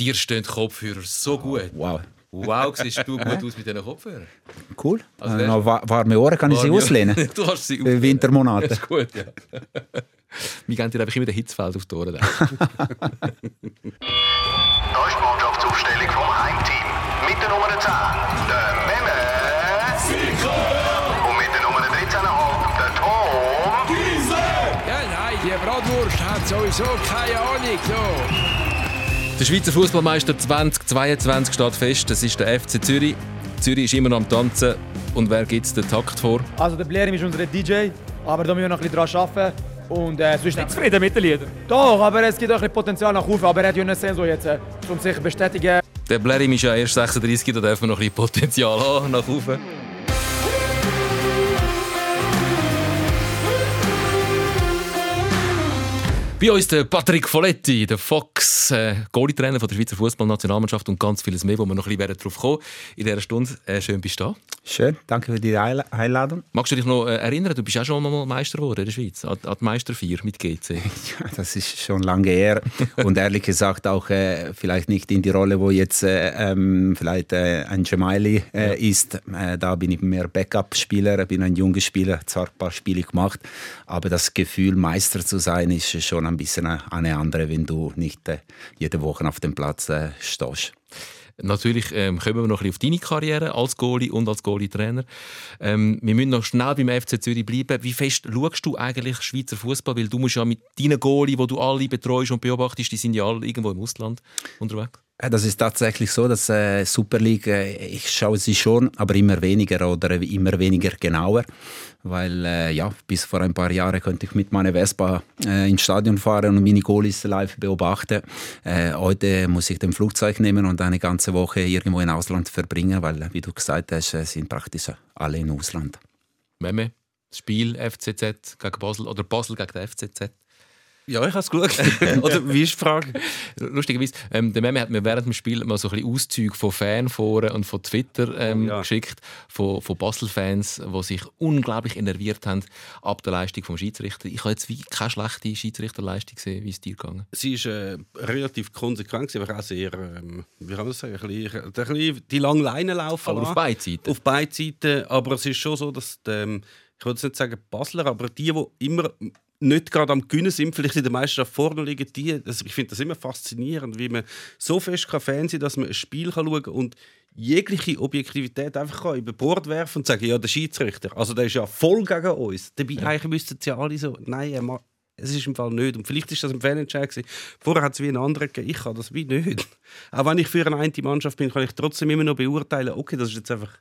Dir stehen die Kopfhörer so gut. Wow. Wow, siehst du gut aus mit diesen Kopfhörern. Cool. Also, äh, noch warme Ohren kann ich sie auslehnen. du hast sie auslehnen. Wintermonate. Das ist gut, ja. Wir geben dir einfach immer den Hitzfeld auf die Ohren. da ist die Mannschaftsaufstellung vom Heimteam. Mit der Nummer 10, der Memme. Und mit der Nummer 13,5, der Tom. Giese! Ja, nein, die Bratwurst hat sowieso keine Ahnung. So. Der Schweizer Fußballmeister 2022 steht fest. Das ist der FC Zürich. Zürich ist immer noch am Tanzen. Und wer gibt den Takt vor? Also der Blerim ist unser DJ, aber da müssen wir noch ein bisschen dran arbeiten. Und äh, sonst nicht zufrieden mit den Liedern? Doch, aber es gibt auch ein bisschen Potenzial nach oben. Aber er hat ja nicht so jetzt, äh, um sich zu bestätigen. Der Blerim ist ja erst 36, da darf man noch ein bisschen Potenzial haben nach oben. Bei uns der Patrick Folletti, der Fox, äh, Goalie-Trainer der Schweizer Fußballnationalmannschaft und ganz vieles mehr, wo wir noch ein bisschen drauf kommen in dieser Stunde. Äh, schön bist du da. Schön, danke für die Einladung. Magst du dich noch äh, erinnern, du bist auch schon mal Meister geworden in der Schweiz, an, an die Meisterfeier mit GC. Ja, das ist schon lange her und ehrlich gesagt auch äh, vielleicht nicht in die Rolle, wo jetzt äh, ähm, vielleicht äh, ein Gemaili äh, ja. ist. da bin ich mehr Backup-Spieler, bin ein junger Spieler, zwar ein paar Spiele gemacht, aber das Gefühl, Meister zu sein, ist schon ein bisschen eine andere, wenn du nicht äh, jede Woche auf dem Platz äh, stehst. Natürlich ähm, kommen wir noch ein bisschen auf deine Karriere als Goalie und als Goalie-Trainer. Ähm, wir müssen noch schnell beim FC Zürich bleiben. Wie fest schaust du eigentlich Schweizer Fußball? Weil du musst ja mit deinen Goalie, die du alle betreust und beobachtest, die sind ja alle irgendwo im Ausland unterwegs. Das ist tatsächlich so, dass äh, Super League, äh, ich schaue sie schon, aber immer weniger oder immer weniger genauer, weil äh, ja, bis vor ein paar Jahren konnte ich mit meiner Vespa äh, ins Stadion fahren und meine Goalies live beobachten. Äh, heute muss ich den Flugzeug nehmen und eine ganze Woche irgendwo im Ausland verbringen, weil, wie du gesagt hast, äh, sind praktisch alle im Ausland. Meme, Spiel FCZ gegen Basel oder Basel gegen den FCZ. Ja, ich habe es geschaut. Oder wie ist die Frage? Lustigerweise, ähm, der Meme hat mir während dem Spiel mal so ein bisschen Auszüge von Fanforen und von Twitter ähm, oh, ja. geschickt, von, von Basel-Fans, die sich unglaublich enerviert haben ab der Leistung des Schiedsrichter. Ich habe jetzt wie keine schlechte Schiedsrichterleistung gesehen. Wie ist dir gegangen? Sie ist äh, relativ konsequent, aber auch sehr, ähm, wie kann man sagen, ein bisschen, ein bisschen die lange Leine laufen Aber auf beiden Seiten? Auf beiden Seiten, aber es ist schon so, dass die, ähm, ich würde nicht sagen Basler, aber die, die immer nicht gerade am Gewinnen sind, vielleicht in der Meisterschaft vorne liegen, die, also ich finde das immer faszinierend, wie man so fest kann Fan sein dass man ein Spiel kann schauen kann und jegliche Objektivität einfach kann über Bord werfen und sagen, ja, der Schiedsrichter, also der ist ja voll gegen uns. Dabei ja. eigentlich müssten sie ja alle so, nein, es ist im Fall nicht. Und vielleicht ist das ein Fanentscheid gewesen. Vorher hat es wie einen anderen gegeben. Ich kann das wie nicht. Auch wenn ich für eine eine Mannschaft bin, kann ich trotzdem immer noch beurteilen, okay, das ist jetzt einfach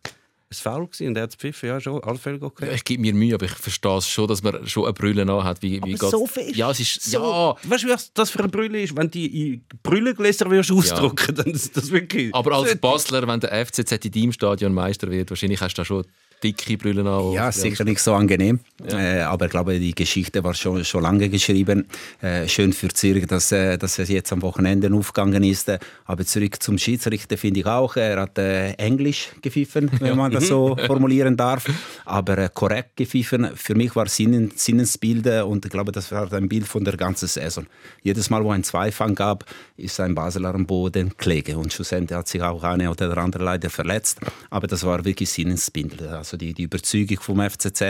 ein Foul gewesen und er hat pfiffen, ja, schon, alle Fälle okay. Ja, ich gebe mir Mühe, aber ich verstehe es schon, dass man schon eine Brille hat. Wie, wie aber so fest? Ja, es ist, so, ja. Weißt du, was das für eine Brille ist? Wenn die in Brillengläser würdest ausdrucken, ja. dann ist das wirklich... Aber als Basler, wenn der FCZ in deinem Stadion Meister wird, wahrscheinlich hast du da schon dicke Brille an. Ja, sicher nicht so angenehm. Ja. Äh, aber ich glaube, die Geschichte war schon, schon lange geschrieben. Äh, schön für Zürich, dass, äh, dass es jetzt am Wochenende aufgegangen ist. Aber zurück zum Schiedsrichter finde ich auch, er hat äh, Englisch gepfiffen, wenn man das so formulieren darf. Aber äh, korrekt gepfiffen. Für mich war Sinnen, Sinnesbilder und ich glaube, das war ein Bild von der ganzen Saison. Jedes Mal, wo ein Zweifang gab, ist ein Basler am Boden Kläge. Und schlussendlich hat sich auch eine oder andere leider verletzt. Aber das war wirklich Sinnesbilder. Also also die, die Überzeugung vom FCZ,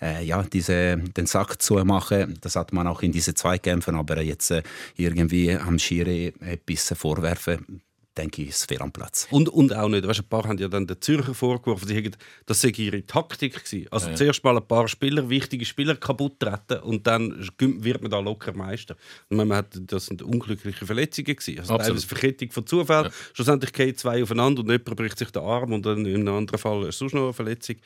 äh, ja, diese, den Sack zu machen, das hat man auch in diesen Zweikämpfen, aber jetzt äh, irgendwie am Schiri etwas vorwerfen, denke ich, ist fair am Platz. Und, und auch nicht, weißt, ein paar haben ja dann den Zürcher vorgeworfen, sie hätten, das sei ihre Taktik gewesen. Also ja. zuerst mal ein paar Spieler, wichtige Spieler kaputt treten und dann wird man da locker Meister. Und man hat, das sind unglückliche Verletzungen gewesen. Also teilweise Verkettung von Zufall. Ja. Schlussendlich gehen zwei aufeinander und jemand bricht sich den Arm und dann in einem anderen Fall ist sonst noch eine Verletzung.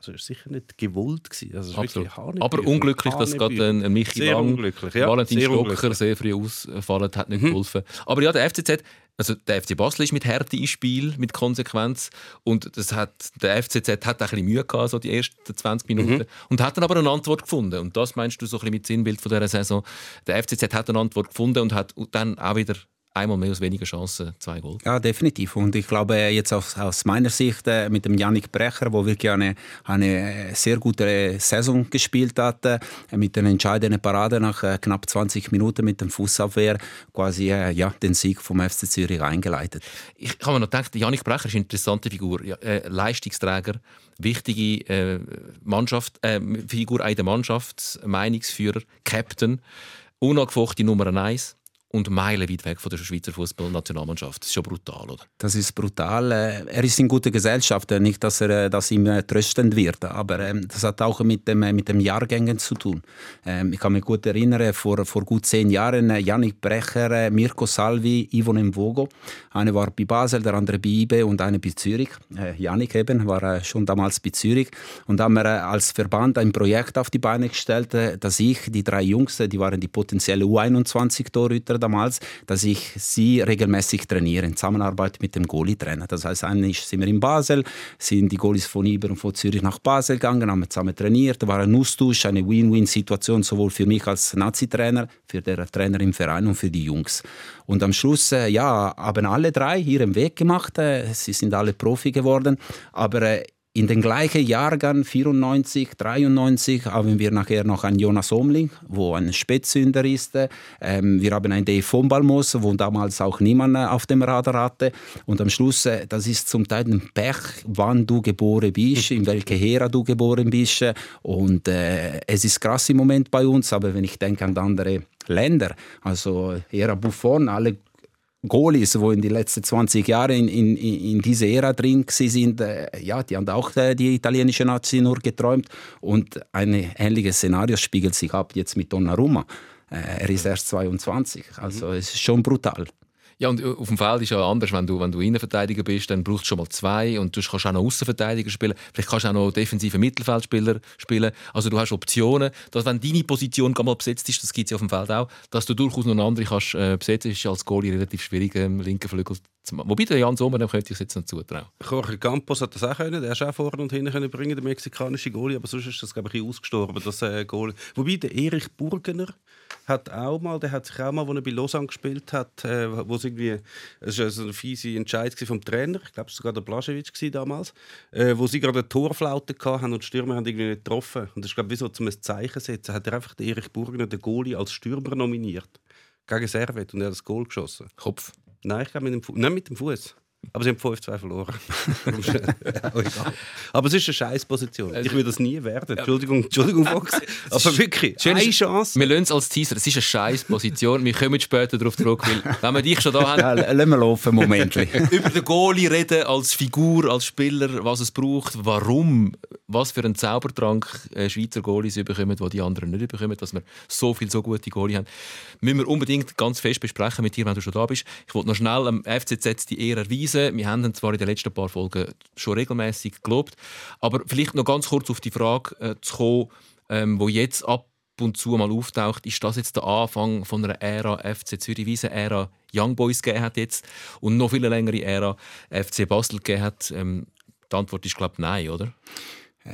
Also war sicher nicht gewollt. Gewesen. Also Absolut. Aber unglücklich, dass gerade ein Michi sehr Lang, ja, Valentin sehr Stocker sehr früh ausfallen hat nicht mhm. geholfen. Aber ja, der FCZ, also der FC Basel ist mit Härte im Spiel, mit Konsequenz und das hat, der FCZ hat ein bisschen Mühe gehabt, so die ersten 20 Minuten mhm. und hat dann aber eine Antwort gefunden und das meinst du so ein bisschen mit Sinnbild von dieser Saison. Der FCZ hat eine Antwort gefunden und hat dann auch wieder einmal mehr aus weniger Chancen zwei Goal. Ja, definitiv. Und ich glaube jetzt aus, aus meiner Sicht äh, mit dem Yannick Brecher, wo wirklich eine, eine sehr gute Saison gespielt hat, äh, mit einer entscheidenden Parade nach äh, knapp 20 Minuten mit dem Fußabwehr quasi äh, ja, den Sieg vom FC Zürich eingeleitet. Ich habe mir noch gedacht, Yannick Brecher ist eine interessante Figur, ja, äh, Leistungsträger, wichtige äh, Mannschaft, Figur in der Mannschaft, Meinungsführer, Captain, unangefochten Nummer 1 und meilenweit weg von der Schweizer Fußballnationalmannschaft. Das ist schon brutal, oder? Das ist brutal. Äh, er ist in guter Gesellschaft. Äh, nicht, dass er äh, das ihm tröstend wird, aber ähm, das hat auch mit dem, mit dem Jahrgängen zu tun. Ähm, ich kann mich gut erinnern, vor, vor gut zehn Jahren, Janik Brecher, Mirko Salvi, Ivo Mvogo. Eine war bei Basel, der andere bei IBE und eine bei Zürich. Janik eben war schon damals bei Zürich. Und haben wir als Verband ein Projekt auf die Beine gestellt, dass ich, die drei Jungs, die waren die potenzielle U21-Torhüter damals, dass ich sie regelmäßig trainiere, in Zusammenarbeit mit dem Goalie-Trainer. Das heißt, eigentlich sind wir in Basel, sind die Goalies von Iber und von Zürich nach Basel gegangen, haben zusammen trainiert, war ein Austausch, eine Win-Win-Situation, sowohl für mich als Nazi-Trainer, für den Trainer im Verein und für die Jungs. Und am Schluss, äh, ja, haben alle drei ihren Weg gemacht. Äh, sie sind alle Profi geworden. Aber äh, in den gleichen Jahrgang 94, 93 haben wir nachher noch einen Jonas Omling, wo ein Spätzünder ist. Ähm, wir haben einen Dave von Balmos, wo damals auch niemand auf dem Radar hatte. Und am Schluss, äh, das ist zum Teil ein Pech, wann du geboren bist, in welcher Ära du geboren bist. Und äh, es ist krass im Moment bei uns, aber wenn ich denke an andere Länder, also Ära Buffon, alle Goalies, die in den letzten 20 Jahren in, in, in dieser Ära drin sind, äh, ja, die haben auch äh, die italienische Nazi nur geträumt. Und ein ähnliches Szenario spiegelt sich ab jetzt mit Donnarumma. Äh, er ist erst 22, also mhm. es ist schon brutal. Ja, und auf dem Feld ist ja anders, wenn du, wenn du Innenverteidiger bist, dann brauchst du schon mal zwei und du kannst auch noch Außenverteidiger spielen. Vielleicht kannst du auch noch defensive Mittelfeldspieler spielen. Also du hast Optionen, dass wenn deine Position mal besetzt ist, das gibt es ja auf dem Feld auch, dass du durchaus noch eine andere kannst äh, besetzen, ist ja als Goalie relativ schwierig, ähm, linken Flügel zu machen. Wobei der Jan Sommer, dem könnte ich es jetzt noch zutrauen. Jorge Campos hat das auch können, der ist auch vorne und hinten können bringen, der mexikanische Goalie, aber sonst ist das glaube ich ausgestorben, das äh, Goalie. Wobei der Erich Burgener hat auch mal, der hat sich auch mal, als er bei Lausanne gespielt hat, äh, wo es irgendwie, es war also eine fiese Entscheidung vom Trainer, ich glaube, es war sogar der Blaschewitsch damals, äh, wo sie gerade eine Torflaute hatten und die Stürmer haben irgendwie nicht getroffen. Und das ist, glaube ich, wie so zum ein Zeichen setzen, hat er einfach den Erich Burgener, den Goalie, als Stürmer nominiert. Gegen Servet und er hat das Goal geschossen. Kopf? Nein, ich glaube mit dem Fuß. Nein, mit dem Fuß. Aber sie haben 5-2 verloren. aber es ist eine Scheißposition. Ich will das nie werden. Entschuldigung, Entschuldigung, Fox. Aber wirklich, Schön eine Chance. Wir lassen es als Teaser. Es ist eine Scheißposition. Wir kommen später darauf zurück. Weil, wenn wir dich schon da haben. Ja, lassen wir laufen, Moment. über den Goalie reden, als Figur, als Spieler, was es braucht, warum, was für einen Zaubertrank äh, Schweizer Goalies bekommen, die die anderen nicht bekommen, dass wir so viele so gute Goalie haben. Müssen wir unbedingt ganz fest besprechen mit dir, wenn du schon da bist. Ich wollte noch schnell am FCZ die Ehre erweisen beweisen. Wir haben ihn zwar in den letzten paar Folgen schon regelmäßig gelobt, aber vielleicht noch ganz kurz auf die Frage äh, zu kommen, ähm, wo jetzt ab und zu mal auftaucht, ist das jetzt der Anfang von einer Ära FC Zürich, wie es eine Ära Young Boys gegeben hat jetzt und noch viel längere Ära FC Basel gegeben hat? Ähm, die Antwort ist, glaube ich, nein, oder?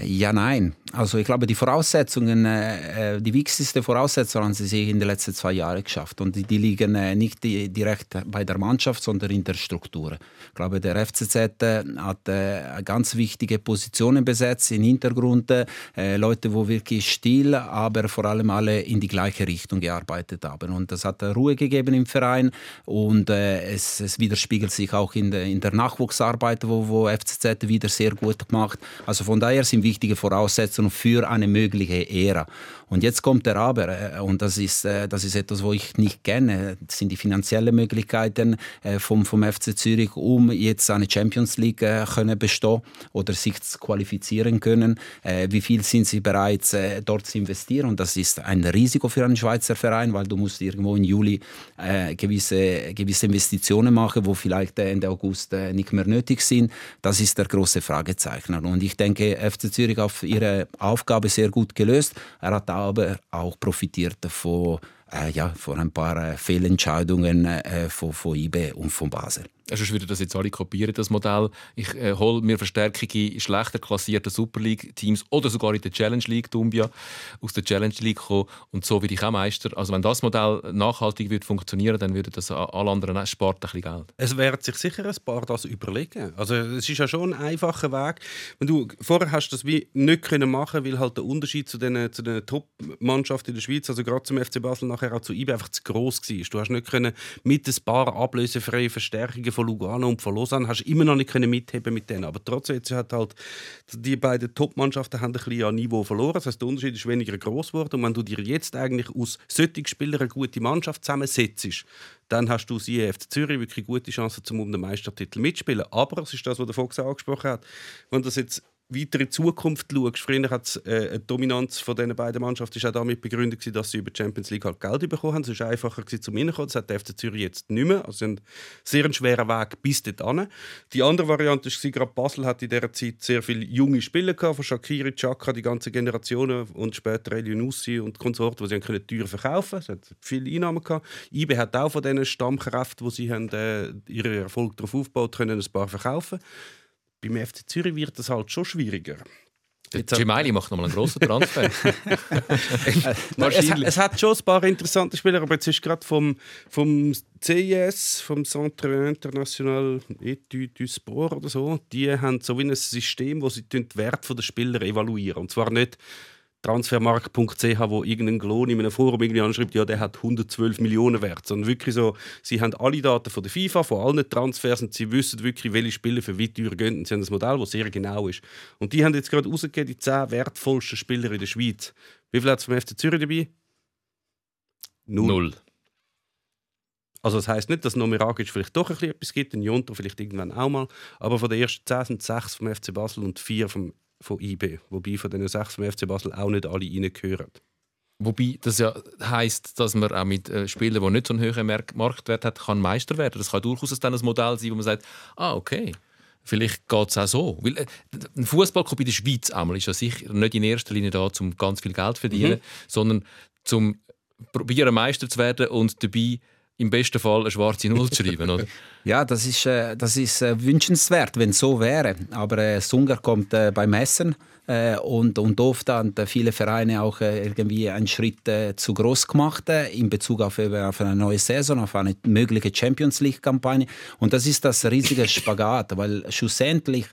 Ja, nein. Also ich glaube, die Voraussetzungen, äh, äh, die wichtigsten Voraussetzungen haben sie sich in den letzten zwei Jahren geschafft. Und die, liegen äh, nicht direkt bei der Mannschaft, sondern in der Struktur. Ich glaube, der FCZ hat ganz wichtige Positionen besetzt im Hintergrund. Leute, die wirklich still, aber vor allem alle in die gleiche Richtung gearbeitet haben. Und das hat Ruhe gegeben im Verein. Und es, es, widerspiegelt sich auch in der, in der Nachwuchsarbeit, wo, wo FCZ wieder sehr gut gemacht. Also von daher sind sind wichtige Voraussetzungen für eine mögliche Ära. Und jetzt kommt der Aber, äh, und das ist, äh, das ist etwas, wo ich nicht kenne. Das sind die finanziellen Möglichkeiten äh, vom, vom FC Zürich, um jetzt eine Champions League können bestehen oder sich qualifizieren können. Wie viel sind sie bereit, dort zu investieren? Und das ist ein Risiko für einen Schweizer Verein, weil du musst irgendwo im Juli gewisse, gewisse Investitionen machen, wo vielleicht Ende August nicht mehr nötig sind. Das ist der große Fragezeichen. Und ich denke, FC Zürich auf ihre Aufgabe sehr gut gelöst. Er hat aber auch profitiert von, äh, ja, von ein paar äh, Fehlentscheidungen äh, von, von IBE und von Basel. Sonst würden das jetzt alle kopieren, das Modell. Ich äh, hole mir Verstärkung in schlechter klassierten Super League-Teams oder sogar in der Challenge League, Dumbia, aus der Challenge League kommen und so werde ich auch Meister. Also wenn das Modell nachhaltig wird funktionieren, dann würde das alle anderen spart ein bisschen Geld. Es werden sich sicher ein paar das überlegen. Also es ist ja schon ein einfacher Weg. Wenn du vorher hast das wie nicht können machen, weil halt der Unterschied zu den zu den Top-Mannschaften in der Schweiz, also gerade zum FC Basel nachher auch zu IB einfach zu groß war. Du hast nicht können mit ein paar ablösefreien Verstärkungen von Lugano und von Lausanne hast immer noch nicht können mitheben mit denen. Aber trotzdem jetzt hat halt die beiden Top-Mannschaften haben ein bisschen an Niveau verloren. Das heißt, der Unterschied ist weniger groß geworden. Und wenn du dir jetzt eigentlich aus solchen Spielern eine gute Mannschaft zusammensetzt, dann hast du sie FC Zürich wirklich gute Chancen, um um den Meistertitel mitspielen. Aber es ist das, was der Fox angesprochen hat. Wenn das jetzt weiter in die Zukunft schaust, früher hat äh, eine Dominanz von diesen beiden Mannschaften ist auch damit begründet, dass sie über die Champions League halt Geld bekommen haben. Es war einfacher zum Reinkommen. Das hat der FC Zürich jetzt nicht mehr. Also ein sehr schwerer Weg bis dorthin. Die andere Variante war, gerade Basel hat in dieser Zeit sehr viele junge Spieler gehabt, von Shakiri, Chaka, die ganze Generationen und später Elionussi und Konsorten, die sie können teuer verkaufen konnten. Es hat viele Einnahmen gehabt. IB hat auch von diesen Stammkräften, die sie haben, äh, ihren Erfolg darauf aufgebaut können, ein paar verkaufen beim FC Zürich wird das halt schon schwieriger. Gemeili macht nochmal einen grossen Transfer. es, es, hat schon ein paar interessante Spieler, aber jetzt ist gerade vom, vom CIS, vom Centre International Etudes du Sport oder so, die haben so wie ein System, wo sie den Wert der Spieler evaluieren. Und zwar nicht transfermarkt.ch, wo irgendein Glon in einem Forum irgendwie anschreibt, ja, der hat 112 Millionen wert. Sondern wirklich so, sie haben alle Daten von der FIFA, von allen Transfers und sie wissen wirklich, welche Spieler für wie teuer gehen. Und sie haben ein Modell, das sehr genau ist. Und die haben jetzt gerade rausgegeben, die 10 wertvollsten Spieler in der Schweiz. Wie viel hat es vom FC Zürich dabei? Null. Null. Also das heisst nicht, dass Nomeragic vielleicht doch ein bisschen etwas gibt, ein Jonto vielleicht irgendwann auch mal, aber von den ersten 10 sind 6 vom FC Basel und 4 vom von IB, wobei von den sechs vom FC Basel auch nicht alle reingehören. Wobei das ja heisst, dass man auch mit äh, Spielern, die nicht so einen höheren Marktwert hat, kann Meister werden. Das kann durchaus dann ein Modell sein, wo man sagt, ah okay, vielleicht geht es auch so. Weil, äh, ein Fußballclub in der Schweiz einmal ist ja sicher nicht in erster Linie da, um ganz viel Geld zu verdienen, mhm. sondern zum probieren Meister zu werden und dabei im besten Fall eine schwarze Null zu schreiben, oder? Ja, das ist, äh, das ist äh, wünschenswert, wenn es so wäre. Aber äh, Sunger kommt äh, beim Messen äh, und, und oft haben viele Vereine auch äh, irgendwie einen Schritt äh, zu groß gemacht äh, in Bezug auf, auf eine neue Saison, auf eine mögliche Champions League-Kampagne. Und das ist das riesige Spagat, weil schlussendlich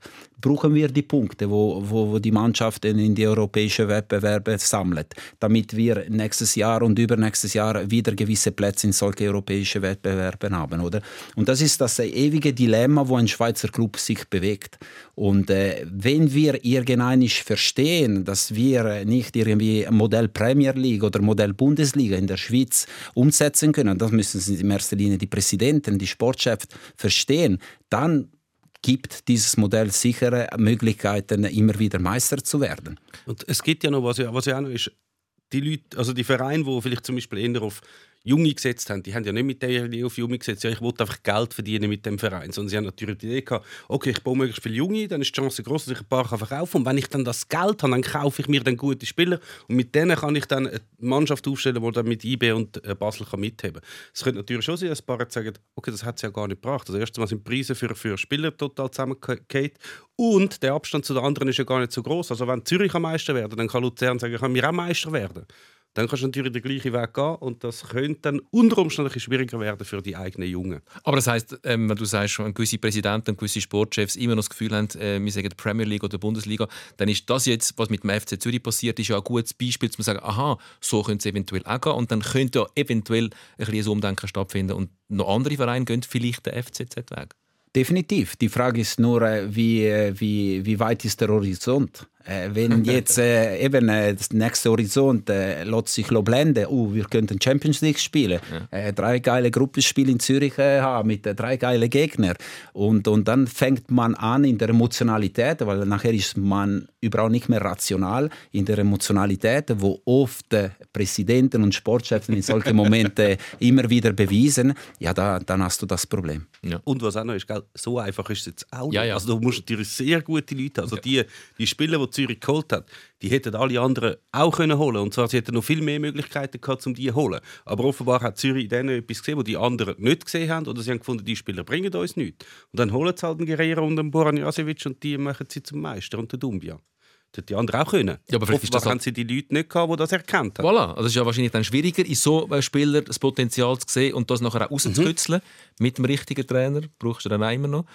brauchen wir die Punkte, wo, wo, wo die Mannschaften in die europäischen Wettbewerbe sammelt, damit wir nächstes Jahr und übernächstes Jahr wieder gewisse Plätze in solche europäischen Wettbewerben haben, oder? Und das ist das ewige Dilemma, wo ein Schweizer Club sich bewegt. Und äh, wenn wir irgendwann verstehen, dass wir nicht irgendwie Modell Premier League oder Modell Bundesliga in der Schweiz umsetzen können, das müssen sie in erster Linie die Präsidenten, die Sportchefs verstehen, dann gibt dieses Modell sichere Möglichkeiten, immer wieder Meister zu werden. Und es gibt ja noch, was was ja auch noch ist, die Leute, also die Vereine, die vielleicht zum Beispiel eher auf Junge gesetzt haben, die haben ja nicht mit der Idee auf Junge gesetzt, ja, ich wollte einfach Geld verdienen mit dem Verein, sondern sie haben natürlich die Idee gehabt, okay, ich baue möglichst viele Junge, dann ist die Chance groß, dass ich ein paar verkaufen. Kann und wenn ich dann das Geld habe, dann kaufe ich mir dann gute Spieler. Und mit denen kann ich dann eine Mannschaft aufstellen, die dann mit IB und äh, Basel kann mitheben kann. Es könnte natürlich schon sein, dass ein paar sagen, okay, das hat es ja gar nicht gebracht. Also erstens sind die Preise für, für Spieler total zusammengefallen und der Abstand zu den anderen ist ja gar nicht so groß. Also wenn Zürich Meister werden, dann kann Luzern sagen, kann mir auch Meister werden dann kannst du natürlich den gleichen Weg gehen und das könnte dann unter Umständen schwieriger werden für die eigenen Jungen. Aber das heisst, ähm, wenn du sagst, wenn gewisse Präsidenten und gewisse Sportchefs immer noch das Gefühl haben, äh, wir sagen Premier League oder Bundesliga, dann ist das jetzt, was mit dem FC Zürich passiert, ist ja ein gutes Beispiel, um zu sagen, aha, so könnte es eventuell auch gehen und dann könnte ja eventuell ein bisschen Umdenken stattfinden und noch andere Vereine gehen vielleicht den FCZ-Weg. Definitiv. Die Frage ist nur, äh, wie, äh, wie, wie weit ist der Horizont? Äh, wenn jetzt äh, eben äh, das nächste Horizont äh, lässt sich blenden, uh, wir könnten Champions League spielen, ja. äh, drei geile Gruppenspiele in Zürich äh, haben mit äh, drei geile Gegnern und, und dann fängt man an in der Emotionalität, weil nachher ist man überhaupt nicht mehr rational in der Emotionalität, wo oft äh, Präsidenten und Sportchefs in solchen Momenten immer wieder bewiesen, ja, da, dann hast du das Problem. Ja. Und was auch noch ist, gell, so einfach ist es jetzt auch ja, ja. Also du musst natürlich sehr gute Leute, also die, die Spieler, die Zürich geholt hat, die hätten alle anderen auch können holen Und zwar, sie hätten noch viel mehr Möglichkeiten gehabt, um die zu holen. Aber offenbar hat Zürich in etwas gesehen, was die anderen nicht gesehen haben. Oder sie haben gefunden, die Spieler bringen uns nichts. Und dann holen sie halt den Guerrero und den Boran Jasevic und die machen sie zum Meister und den Dumbia. Das die anderen auch können. Ja, aber vielleicht Offenbar haben sie die Leute nicht gehabt, die das erkannt haben. Voilà, also es ist ja wahrscheinlich dann schwieriger, in so einem Spieler das Potenzial zu sehen und das nachher auch rauszukitzeln. Mhm. Mit dem richtigen Trainer brauchst du dann immer noch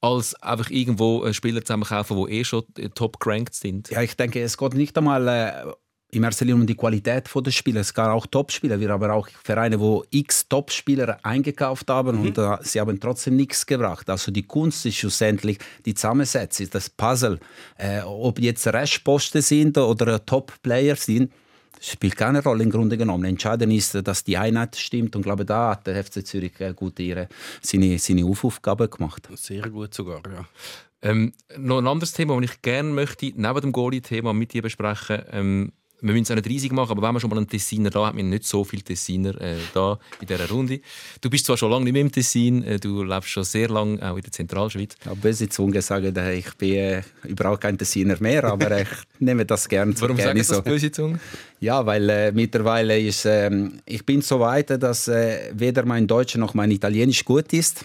als einfach irgendwo Spieler zusammenkaufen, die eh schon top gerankt sind. Ja, ich denke, es geht nicht einmal äh, in erster Linie um die Qualität der Spieler. Es gab auch Topspieler, wir haben auch Vereine, wo x Topspieler eingekauft haben mhm. und äh, sie haben trotzdem nichts gebracht. Also die Kunst ist schlussendlich die Zusammensetzung, das Puzzle. Äh, ob jetzt Restposten sind oder Top-Player sind, spielt keine Rolle im Grunde genommen. Entscheidend ist, dass die Einheit stimmt und ich glaube, da hat der FC Zürich gut ihre, seine, seine Aufgabe gemacht. Sehr gut sogar, ja. Ähm, noch ein anderes Thema, das ich gerne möchte, neben dem Goalie-Thema mit dir besprechen. Ähm, wir müssen es auch nicht riesig machen, aber wenn man schon mal einen Tessiner da hat, wir nicht so viele Tessiner äh, da in dieser Runde. Du bist zwar schon lange nicht mehr im Tessin, äh, du lebst schon sehr lange auch in der Zentralschweiz. Ja, böse Zunge sagen, äh, ich bin äh, überhaupt kein Tessiner mehr, aber ich nehme das gerne Warum gerne sagen so. das böse Zunge? Ja, weil äh, mittlerweile ist, äh, ich bin so weit, dass äh, weder mein Deutsch noch mein Italienisch gut ist.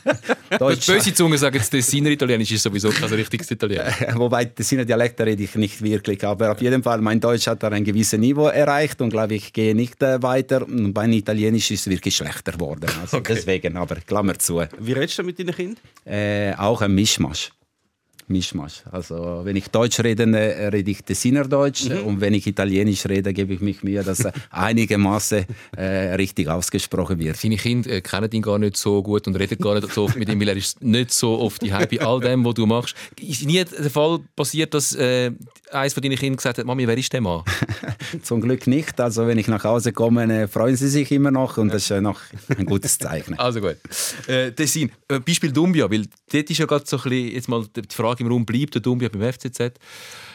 Deutsch, böse Zunge sagen, das Tessiner Italienisch ist sowieso kein richtiges Italienisch. Wobei Tessiner Dialekt rede ich nicht wirklich, aber auf jeden Fall mein Deutsch hat ein gewisses Niveau erreicht und glaube ich gehe nicht äh, weiter. Und mein Italienisch ist wirklich schlechter geworden. Also okay. deswegen, aber Klammer zu. Wie redest du mit deinen Kindern? Äh, auch ein Mischmasch. Mischmasch. Also wenn ich Deutsch rede, äh, rede ich Tessiner Deutsch mhm. und wenn ich Italienisch rede, gebe ich mich Mühe, dass einigermaßen äh, richtig ausgesprochen wird. Deine Kinder äh, kennen ihn gar nicht so gut und reden gar nicht so oft mit ihm, weil er ist nicht so oft die bei all dem, was du machst. Ist nie der Fall passiert, dass äh, eines von deinen Kindern gesagt hat, Mami, wer ist der Mann? Zum Glück nicht. Also wenn ich nach Hause komme, äh, freuen sie sich immer noch und das ist noch ein gutes Zeichen. Also gut. Äh, Tessin, äh, Beispiel Dumbia, weil dort ist ja gerade so ein bisschen jetzt mal die Frage im Raum, bleibt der Dumbia beim FCZ?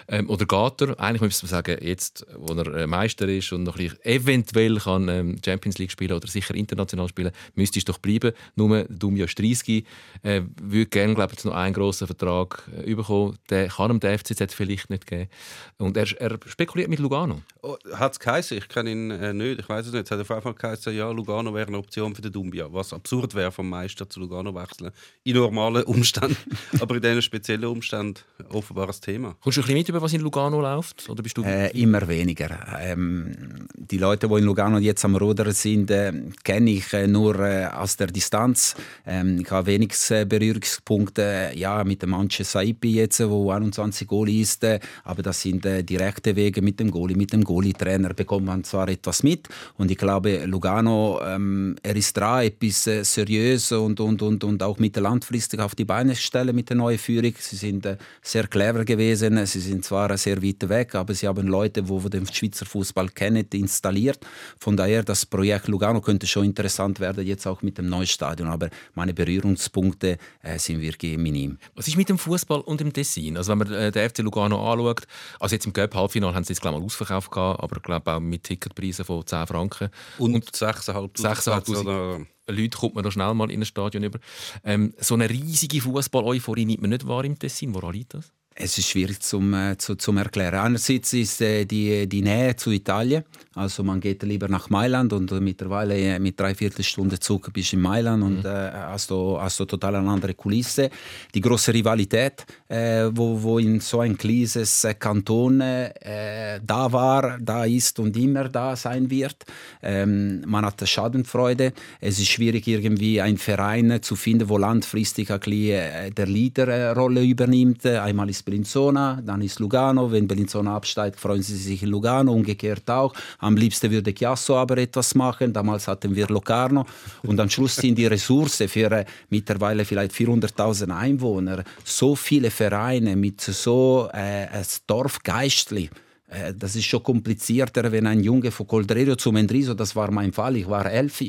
Ähm, oder geht er? Eigentlich müsste man sagen, jetzt, wo er äh, Meister ist und noch eventuell kann ähm, Champions League spielen oder sicher international spielen, müsste es doch bleiben. Nur Dumja Streiski äh, würde gerne, glaube ich, noch einen grossen Vertrag äh, bekommen. Den kann ihm der FCZ vielleicht nicht geben. Und er, er spekuliert mit Lugano. Oh, hat es geheißen? Ich kenne ihn äh, nicht. Ich weiß es nicht. Es hat auf Fall geheißen, ja, Lugano wäre eine Option für den Dumbia. Was absurd wäre, vom Meister zu Lugano wechseln. In normalen Umständen. Aber in diesen speziellen Umständen offenbar ein Thema. Kommst du ein bisschen mit über was in Lugano läuft? Oder bist du äh, immer weniger. Ähm, die Leute, die in Lugano jetzt am Rudern sind, äh, kenne ich äh, nur äh, aus der Distanz. Ähm, ich habe wenig äh, Berührungspunkte ja, mit dem Manche Saipi jetzt, wo 21 Goalie ist. Äh, aber das sind direkte Wege mit dem Goalie. Mit dem Goalie-Trainer bekommt man zwar etwas mit. Und ich glaube, Lugano, ähm, er ist dran, etwas seriös und, und, und, und auch mittellandfristig auf die Beine stellen mit der neuen Führung. Sie sind sehr clever gewesen. Sie sind zwar sehr weit weg, aber sie haben Leute, die den Schweizer Fußball kennen, installiert. Von daher, das Projekt Lugano könnte schon interessant werden, jetzt auch mit dem neuen Stadion. Aber meine Berührungspunkte äh, sind wirklich minim. Was ist mit dem Fußball und dem Tessin? Also wenn man äh, den FC Lugano anschaut, also jetzt im Cup Halbfinale haben sie jetzt glaube ich mal ausverkauft gehabt, aber glaube auch mit Ticketpreisen von 10 Franken und, und 6'500 Leute kommt man da schnell mal in ein Stadion über. Ähm, so eine riesige Fußball-Euphorie nimmt man nicht wahr im Tessin. Woran liegt das? Es ist schwierig zum, äh, zu, zum erklären. Einerseits ist äh, die, die Nähe zu Italien. Also man geht lieber nach Mailand und äh, mittlerweile äh, mit dreiviertel Stunde Zug bist du in Mailand und mhm. äh, hast, du, hast du total eine andere Kulisse. Die große Rivalität, äh, wo, wo in so ein kleines Kanton da war, da ist und immer da sein wird. Ähm, man hat Schadenfreude. Es ist schwierig irgendwie einen Verein zu finden, wo langfristig der Leaderrolle übernimmt. Einmal ist Bellinzona, dann ist Lugano. Wenn Bellinzona absteigt, freuen sie sich in Lugano, umgekehrt auch. Am liebsten würde Chiasso aber etwas machen. Damals hatten wir Locarno. Und am Schluss sind die Ressourcen für äh, mittlerweile vielleicht 400.000 Einwohner, so viele Vereine mit so äh, Dorfgeistli. Äh, das ist schon komplizierter, wenn ein Junge von Coldrerio zu Mendriso, das war mein Fall, ich war elf.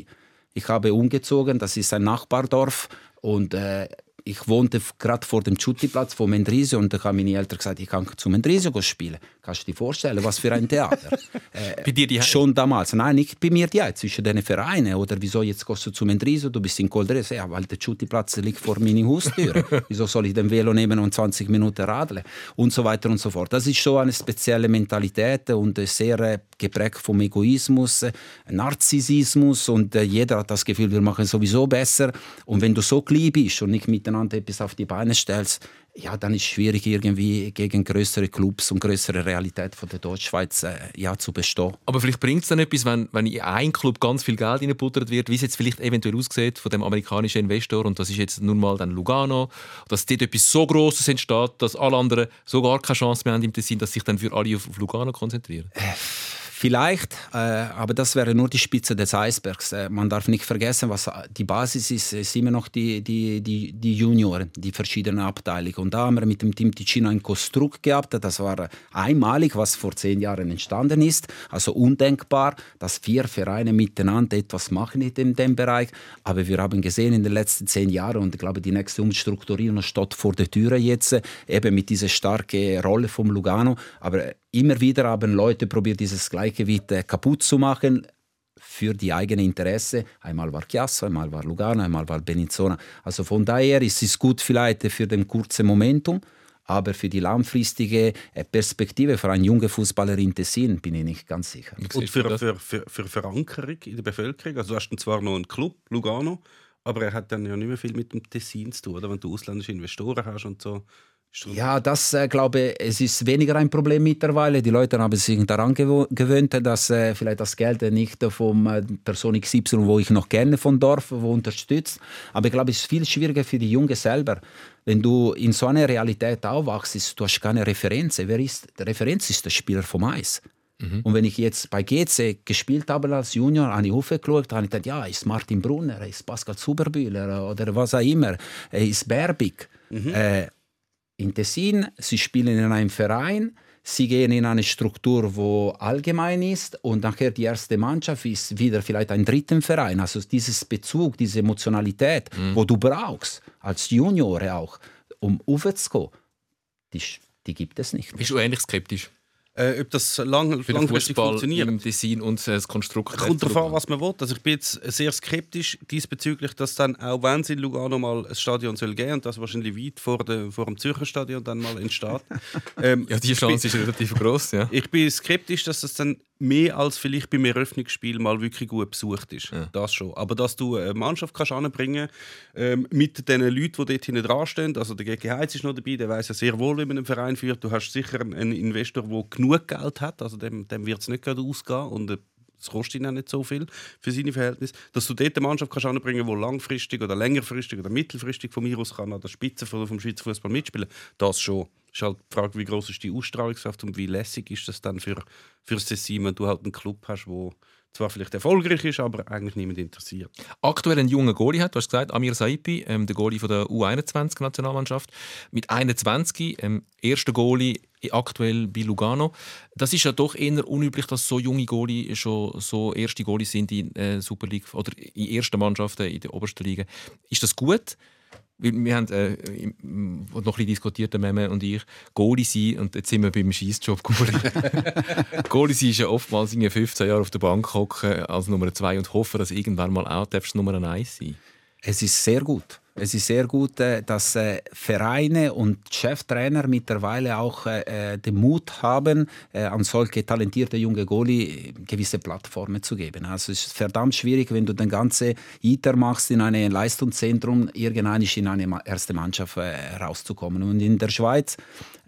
Ich habe umgezogen, das ist ein Nachbardorf und äh, ich wohnte gerade vor dem Schuttiplatz von Mendrisio und da haben meine Eltern gesagt, ich kann zu Mendrisio spielen. Kannst du dir vorstellen, was für ein Theater? äh, bei dir die Schon damals. Nein, nicht bei mir die zwischen den Vereinen. Oder wieso jetzt gehst du zu Mendrisio, du bist in Coldrese? Ja, weil der Schuttiplatz liegt vor meiner Haustür. wieso soll ich den Velo nehmen und 20 Minuten radeln? Und so weiter und so fort. Das ist schon eine spezielle Mentalität und sehr äh, geprägt vom Egoismus, äh, Narzissismus und äh, jeder hat das Gefühl, wir machen sowieso besser. Und wenn du so klein bist und nicht miteinander etwas auf die Beine stellst, ja, dann ist es schwierig, irgendwie gegen größere Clubs und größere Realität von der Deutschschweiz äh, ja, zu bestehen. Aber vielleicht bringt es dann etwas, wenn, wenn in einen Club ganz viel Geld reingebuttert wird, wie es jetzt vielleicht eventuell aussieht von dem amerikanischen Investor, und das ist jetzt nun mal dann Lugano, dass dort etwas so Grosses entsteht, dass alle anderen so gar keine Chance mehr haben im Tessin, dass sich dann für alle auf, auf Lugano konzentrieren? Äh, Vielleicht, äh, aber das wäre nur die Spitze des Eisbergs. Äh, man darf nicht vergessen, was die Basis ist, ist immer noch die, die, die, die Junioren, die verschiedenen Abteilungen. Und da haben wir mit dem Team Ticino ein Konstrukt gehabt, das war einmalig, was vor zehn Jahren entstanden ist. Also undenkbar, dass vier Vereine miteinander etwas machen in dem Bereich. Aber wir haben gesehen in den letzten zehn Jahren, und ich glaube, die nächste Umstrukturierung steht vor der Tür jetzt, eben mit dieser starken Rolle vom Lugano. Aber immer wieder haben Leute probiert, dieses Gleichgewicht äh, kaputt zu machen für die eigenen Interesse. Einmal war Chiasso, einmal war Lugano, einmal war Benizzona. Also von daher ist es gut vielleicht für den kurzen Momentum, aber für die langfristige äh, Perspektive für einen jungen Fußballer in Tessin bin ich nicht ganz sicher. Und für, für, für, für Verankerung in der Bevölkerung, also du hast zwar noch einen Club, Lugano, aber er hat dann ja nicht mehr viel mit dem Tessin zu tun, oder? wenn du ausländische Investoren hast und so. Ja, das äh, glaube es ist weniger ein Problem mittlerweile. Die Leute haben sich daran gewöhnt, dass äh, vielleicht das Geld nicht von äh, Person XY, wo ich noch gerne von Dorf, wo unterstützt. Aber ich glaube, es ist viel schwieriger für die Jungen selber. Wenn du in so einer Realität aufwachst, du hast keine Referenz. Wer ist? Die Referenz ist der Spieler vom Eis. Mhm. Und wenn ich jetzt bei GC gespielt habe als Junior, an die Hufe geschaut, habe ich gedacht, ja, ist Martin Brunner, ist Pascal Zuberbühler oder was auch immer, ist Berbig. Mhm. Äh, in Tessin, sie spielen in einem Verein, sie gehen in eine Struktur, wo allgemein ist und nachher die erste Mannschaft ist wieder vielleicht ein dritten Verein. Also dieses Bezug, diese Emotionalität, mhm. wo du brauchst, als Junior auch, um aufzukommen, die, die gibt es nicht. Bist du ähnlich skeptisch? Äh, ob das lang, Für langfristig funktioniert. Im Design und das Konstrukt. Kommt darauf an, was man will. Also ich bin jetzt sehr skeptisch diesbezüglich, dass dann, auch wenn es in Lugano mal ein Stadion soll geben und das wahrscheinlich weit vor, de, vor dem Zürcher Stadion dann mal entsteht. ähm, ja, die Chance bin, ist relativ groß. Ja. Ich bin skeptisch, dass das dann mehr als vielleicht beim Eröffnungsspiel mal wirklich gut besucht ist. Ja. Das schon. Aber dass du eine Mannschaft kannst anbringen ähm, mit den Leuten, die dort hinten dran stehen, also der GG Heiz ist noch dabei, der weiß ja sehr wohl, wie man einen Verein führt. Du hast sicher einen Investor, der genug Geld hat, also dem, dem wird es nicht gerade ausgehen und es kostet ihn auch nicht so viel für seine Verhältnisse, dass du dort eine Mannschaft kannst anbringen kannst, die langfristig oder längerfristig oder mittelfristig von mir aus kann an der Spitze vom Schweizer Fußball mitspielen das schon. Es ist halt die Frage, wie groß ist die Ausstrahlungskraft und wie lässig ist das dann für, für das Tessin, wenn du halt einen Club hast, wo zwar vielleicht erfolgreich ist, aber eigentlich niemand interessiert. Aktuell einen jungen Goalie hat, du hast gesagt, Amir Saipi, ähm, der Goalie von der U21-Nationalmannschaft, mit 21, ähm, erster Goalie aktuell bei Lugano. Das ist ja doch eher unüblich, dass so junge Goalie schon so erste Goalie sind in äh, Super League oder in ersten Mannschaften in der obersten Liga. Ist das gut? Wir haben äh, noch ein bisschen diskutiert, Meme und ich, Goalie sein, und jetzt sind wir beim Schießjob Goalie sein ist ja oftmals in 15 Jahren auf der Bank hocken als Nummer 2 und hoffen, dass irgendwann mal auch Nummer 1 sein Es ist sehr gut. Es ist sehr gut, äh, dass äh, Vereine und Cheftrainer mittlerweile auch äh, den Mut haben, an solche talentierte junge Goalie gewisse Plattformen zu geben. Also es ist verdammt schwierig, wenn du den ganzen ITER machst in einem Leistungszentrum, irgendwann in eine erste Mannschaft rauszukommen. Und in der Schweiz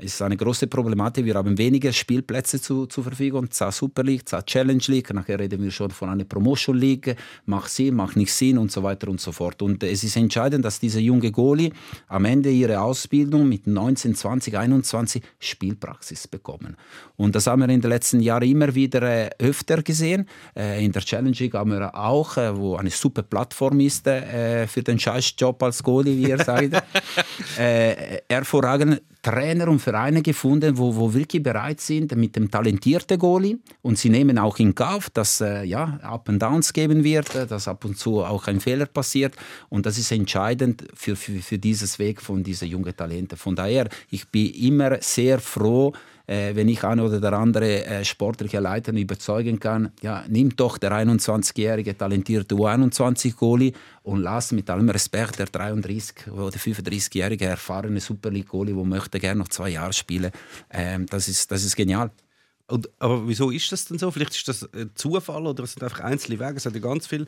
ist es eine große Problematik. Wir haben weniger Spielplätze zu, zur Verfügung. Zwar Super League, zwar Challenge League. Nachher reden wir schon von einer Promotion League. Macht Sinn, macht nicht Sinn und so weiter und so fort. Und es ist entscheidend, dass diese junge Goalie am Ende ihrer Ausbildung mit 19, 20, 21 Spielpraxis bekommen. Und das haben wir in den letzten Jahren immer wieder äh, öfter gesehen. Äh, in der Challenge League haben wir auch, äh, wo eine super Plattform ist äh, für den Scheißjob als Goalie, wie ihr sagt. äh, hervorragend Trainer und Vereine gefunden, wo, wo wirklich bereit sind mit dem talentierten Goalie und sie nehmen auch in Kauf, dass äh, ja Up and Downs geben wird, äh, dass ab und zu auch ein Fehler passiert und das ist entscheidend für, für, für dieses Weg von diesen jungen Talenten. Von daher, ich bin immer sehr froh, äh, wenn ich eine oder der andere äh, sportliche Leiter überzeugen kann, ja, nimm doch der 21-jährige talentierte U21-Goalie und lass mit allem Respekt der 33- oder 35-jährige erfahrene Super League-Goalie, der möchte gerne noch zwei Jahre spielen. Ähm, das, ist, das ist genial. Und, aber wieso ist das denn so? Vielleicht ist das ein Zufall oder es sind einfach einzelne Wege. Es hat ja ganz viele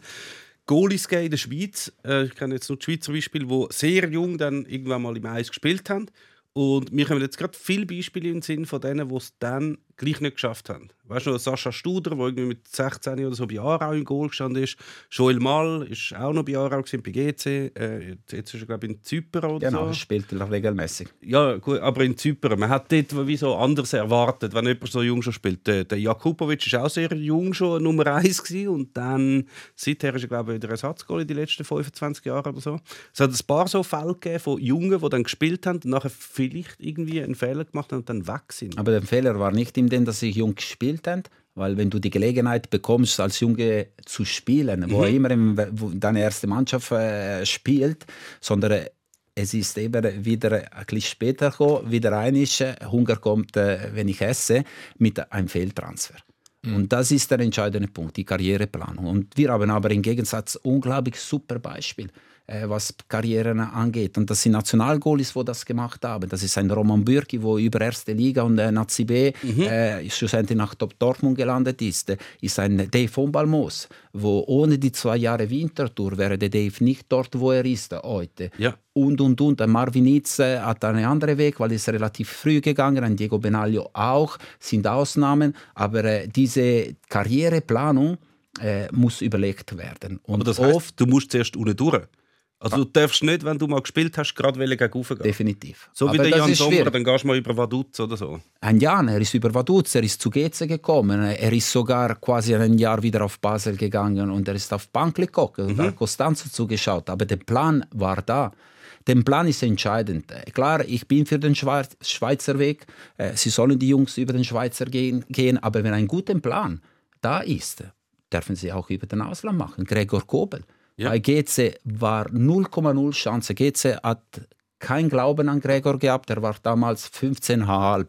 Goalies in der Schweiz. Äh, ich kenne jetzt nur die Schweizer Beispiele, die sehr jung dann irgendwann mal im Eis gespielt haben und wir haben jetzt gerade viele Beispiele im Sinn von denen, die es dann gleich nicht geschafft haben. Weißt du, Sascha Studer, der irgendwie mit 16 oder so bei Aarau im Goal gestanden ist. Joel Mall ist auch noch bei Aarau gewesen, bei GC. Äh, jetzt ist er, glaube ich, in Zypern oder genau, so. spielt er regelmäßig. Ja, gut, aber in Zypern. Man hat dort wie so anders erwartet, wenn jemand so jung schon spielt. Der, der Jakubovic war auch sehr jung schon Nummer 1 gewesen, und dann, seither ist er, glaube ich, der Ersatzgoal in den letzten 25 Jahren oder so. Es hat ein paar so Fälle gegeben von Jungen, die dann gespielt haben und nachher vielleicht irgendwie einen Fehler gemacht haben und dann weg sind. Aber der Fehler war nicht in dem, dass sie jung gespielt haben, weil wenn du die Gelegenheit bekommst, als Junge zu spielen, mhm. wo er immer in, wo deine erste Mannschaft äh, spielt, sondern es ist eben wieder ein bisschen später gekommen, wieder einig, Hunger kommt, äh, wenn ich esse, mit einem Fehltransfer. Mhm. Und das ist der entscheidende Punkt, die Karriereplanung. Und wir haben aber im Gegensatz unglaublich super Beispiel äh, was Karrieren angeht. Und das sind Nationalgoalies, die das gemacht haben. Das ist ein Roman Bürki, der über erste Liga und äh, Nazi B mhm. äh, schlussendlich nach Dortmund gelandet ist. Ist ein Dave von Balmos, wo ohne die zwei Jahre Wintertour wäre der Dave nicht dort, wo er ist heute. Ja. Und, und, und. Marvin Itz hat einen anderen Weg, weil er ist relativ früh gegangen. Ein Diego Benaglio auch, sind Ausnahmen. Aber äh, diese Karriereplanung äh, muss überlegt werden. Und Aber das heißt, oft, du musst zuerst unten durch. Also du darfst nicht, wenn du mal gespielt hast, gerade gegen gehen. Definitiv. So wie Aber der Jan Sommer, dann gehst du mal über Vaduz oder so. Ein Jan, er ist über Vaduz, er ist zu GC gekommen. Er ist sogar quasi ein Jahr wieder auf Basel gegangen und er ist auf Bank geguckt und mhm. hat Costanzo zugeschaut. Aber der Plan war da. Der Plan ist entscheidend. Klar, ich bin für den Schweizer Weg. Äh, sie sollen die Jungs über den Schweizer gehen, gehen aber wenn ein guter Plan da ist, dürfen sie auch über den Ausland machen. Gregor Kobel. Ja. Bei GC war 0,0 Chance. GC hat keinen Glauben an Gregor gehabt. Er war damals 15,5.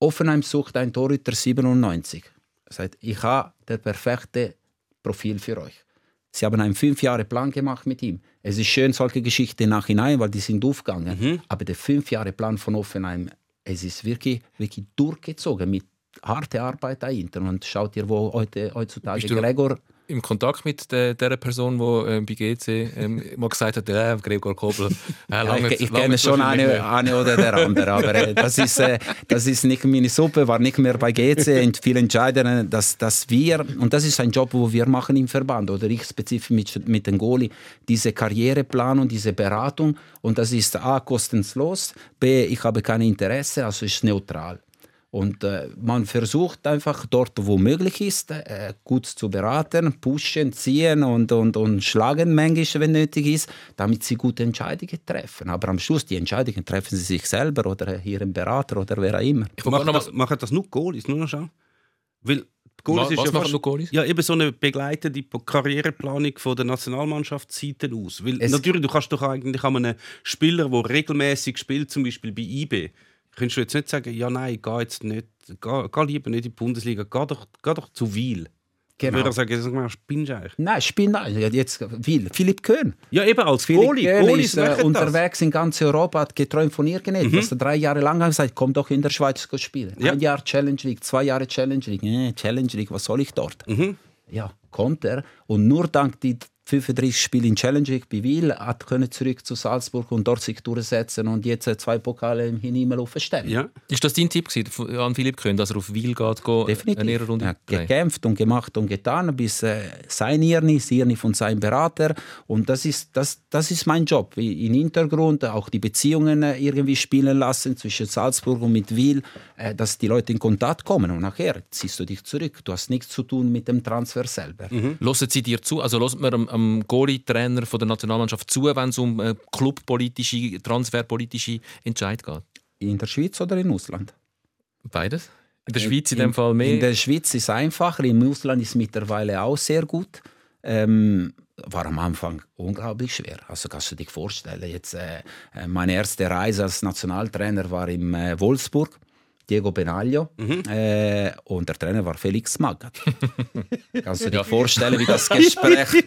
Offenheim sucht ein Torhüter 97. Er sagt, ich habe das perfekte Profil für euch. Sie haben einen fünf Jahre Plan gemacht mit ihm. Es ist schön, solche Geschichten nachhinein, weil die sind aufgegangen. Mhm. Aber der fünf Jahre Plan von Offenheim, es ist wirklich, wirklich durchgezogen mit harter Arbeit dahinter. Und schaut ihr, wo heute, heutzutage Gregor im Kontakt mit der, der Person, die äh, bei GC ähm, mal gesagt hat, äh, Gregor Kobel. Äh, ja, ich, ich kenne schon eine, eine, oder der andere, aber äh, das, ist, äh, das ist nicht meine Suppe, war nicht mehr bei GC und viel entscheidender, dass, dass wir, und das ist ein Job, wo wir machen im Verband, oder ich spezifisch mit, mit den Goli, diese Karriereplanung, diese Beratung und das ist A, kostenlos, B, ich habe kein Interesse, also ist neutral. Und äh, man versucht einfach dort, wo möglich ist, äh, gut zu beraten, pushen, ziehen und, und, und schlagen manchmal, wenn nötig ist, damit sie gute Entscheidungen treffen. Aber am Schluss, die Entscheidungen treffen sie sich selber oder ihren Berater oder wer auch immer. Ich machen, das, machen das nur Goalies, nur noch schauen? Weil Goalies was, ist ja fast, Goalies? Ja, eben so eine begleitende Karriereplanung von der Nationalmannschaft sieht aus. Weil es natürlich, du kannst doch eigentlich einem Spieler, der regelmäßig spielt, zum Beispiel bei IB, Könntest du jetzt nicht sagen, ja nein, geh jetzt nicht, geh, geh lieber nicht in die Bundesliga, geh doch, geh doch zu Wiel. Genau. Würde er sagen, sag mal, spinnst du eigentlich? Nein, spinn jetzt Wiel. Philipp Köhn. Ja, eben als Philipp Goalie. Goalie ist äh, unterwegs das. in ganz Europa, hat geträumt von irgendetwas. Mhm. Was er drei Jahre lang hat gesagt, komm doch in der Schweiz spielen. Ja. Ein Jahr Challenge League, zwei Jahre Challenge League. Nee, Challenge League, was soll ich dort? Mhm. Ja, kommt er. Und nur dank die 35 Spiele in Challenge League bei Wiel, hat können zurück zu Salzburg und dort sich durchsetzen und jetzt zwei Pokale im Himmel aufstellen. Ja. Ist das dein Tipp an Philipp Köhn, dass er auf Wiel geht, go Definitiv. eine Runde? Er hat gekämpft und gemacht und getan, bis äh, sein Irni, das Irni von seinem Berater und das ist, das, das ist mein Job, im Hintergrund auch die Beziehungen äh, irgendwie spielen lassen zwischen Salzburg und mit Wiel, äh, dass die Leute in Kontakt kommen und nachher ziehst du dich zurück. Du hast nichts zu tun mit dem Transfer selber. Mhm. Losen Sie dir zu? Also loset man am am Goalie-Trainer der Nationalmannschaft zu, wenn es um äh, clubpolitische, transferpolitische Entscheid geht? In der Schweiz oder im Ausland? Beides. In der Schweiz in, in dem Fall mehr? In der Schweiz ist es einfacher, im Ausland ist es mittlerweile auch sehr gut. Ähm, war am Anfang unglaublich schwer. Also kannst du dir vorstellen, jetzt äh, äh, meine erste Reise als Nationaltrainer war in äh, Wolfsburg. Diego Benaglio mhm. äh, und der Trainer war Felix Magath. Kannst du dir vorstellen, wie das Gespräch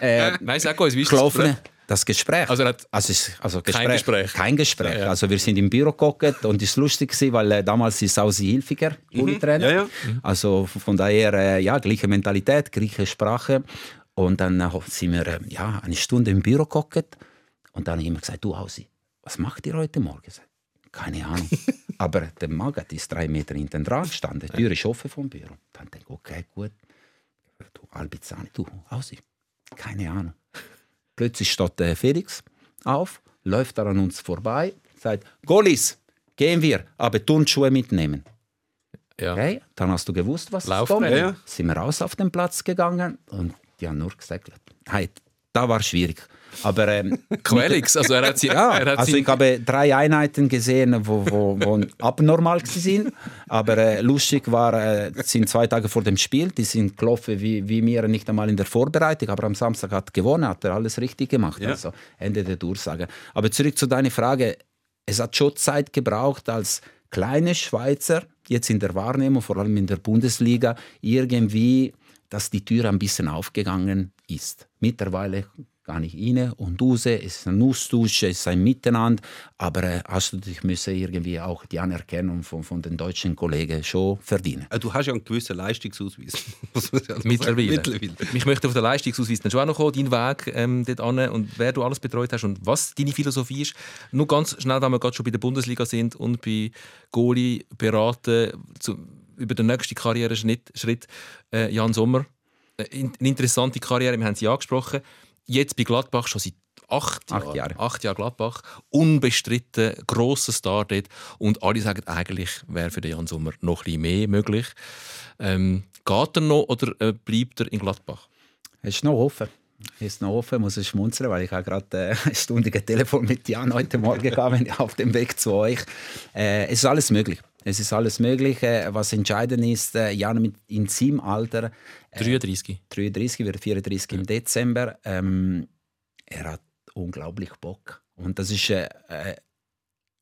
äh, Nein, sag uns, wie ist das Gespräch? Das Gespräch. Also, also, also Gespräch, kein Gespräch. Kein Gespräch. Ja, ja. Also wir sind im Büro geguckt und es war lustig, weil äh, damals ist Sausi Hilfiger mhm. Trainer. Ja, mhm. Also von daher, äh, ja, gleiche Mentalität, gleiche Sprache. Und dann äh, sind wir äh, ja, eine Stunde im Büro geguckt und dann habe ich immer gesagt, du Hausi, was macht ihr heute Morgen? Keine Ahnung. Aber der Magat ist drei Meter hinten dran gestanden. Die Tür ist offen vom Büro. Dann denke ich, okay, gut. Du Albizani, du Hausi, keine Ahnung. Plötzlich steht äh, Felix auf, läuft an uns vorbei, sagt, Golis, gehen wir, aber Turnschuhe mitnehmen. Ja. Okay, dann hast du gewusst, was Lauf kommt. Ja. Sind wir raus auf den Platz gegangen und die haben nur gesagt, hey, da war schwierig. Aber ähm, Quelix, also er hat sie, ja, er hat also ich habe drei Einheiten gesehen, wo, wo, wo abnormal sind. Aber äh, lustig war, äh, sind zwei Tage vor dem Spiel, die sind gelaufen wie, wie mir nicht einmal in der Vorbereitung, aber am Samstag hat gewonnen, hat er alles richtig gemacht. Ja. Also Ende der Durchsage. Aber zurück zu deiner Frage, es hat schon Zeit gebraucht als kleine Schweizer jetzt in der Wahrnehmung, vor allem in der Bundesliga, irgendwie dass die Tür ein bisschen aufgegangen ist. Mittlerweile gar nicht rein und raus, es ist ein Austausch, es ist ein Miteinander, aber äh, hast du dich müssen irgendwie auch die Anerkennung von, von den deutschen Kollegen schon verdienen. Äh, du hast ja einen gewissen Leistungsausweis. Mittlerweile. Mittlerweile. Ich möchte auf den Leistungsausweis dann schon auch noch kommen, deinen Weg ähm, dort an und wer du alles betreut hast und was deine Philosophie ist. Nur ganz schnell, wenn wir gerade schon bei der Bundesliga sind und bei Goli beraten, zu, über den nächsten Karriereschritt, Schritt, äh, Jan Sommer. Äh, eine interessante Karriere, wir haben sie angesprochen. Jetzt bei Gladbach schon seit acht, acht Jahren. Jahre. Acht Jahre Gladbach. Unbestritten, grosser Star dort. Und alle sagen, eigentlich wäre für den Jan Sommer noch ein bisschen mehr möglich. Ähm, geht er noch oder äh, bleibt er in Gladbach? Es ist noch offen. Es ist noch offen, muss ich schmunzeln, weil ich habe gerade äh, ein stundiges Telefon mit Jan heute Morgen gehabt, auf dem Weg zu euch. Äh, es ist alles möglich. Es ist alles möglich. Was entscheidend ist, äh, Jan mit in seinem Alter. Äh, 33. 33, wird 34 ja. im Dezember. Ähm, er hat unglaublich Bock. Und das ist äh, äh,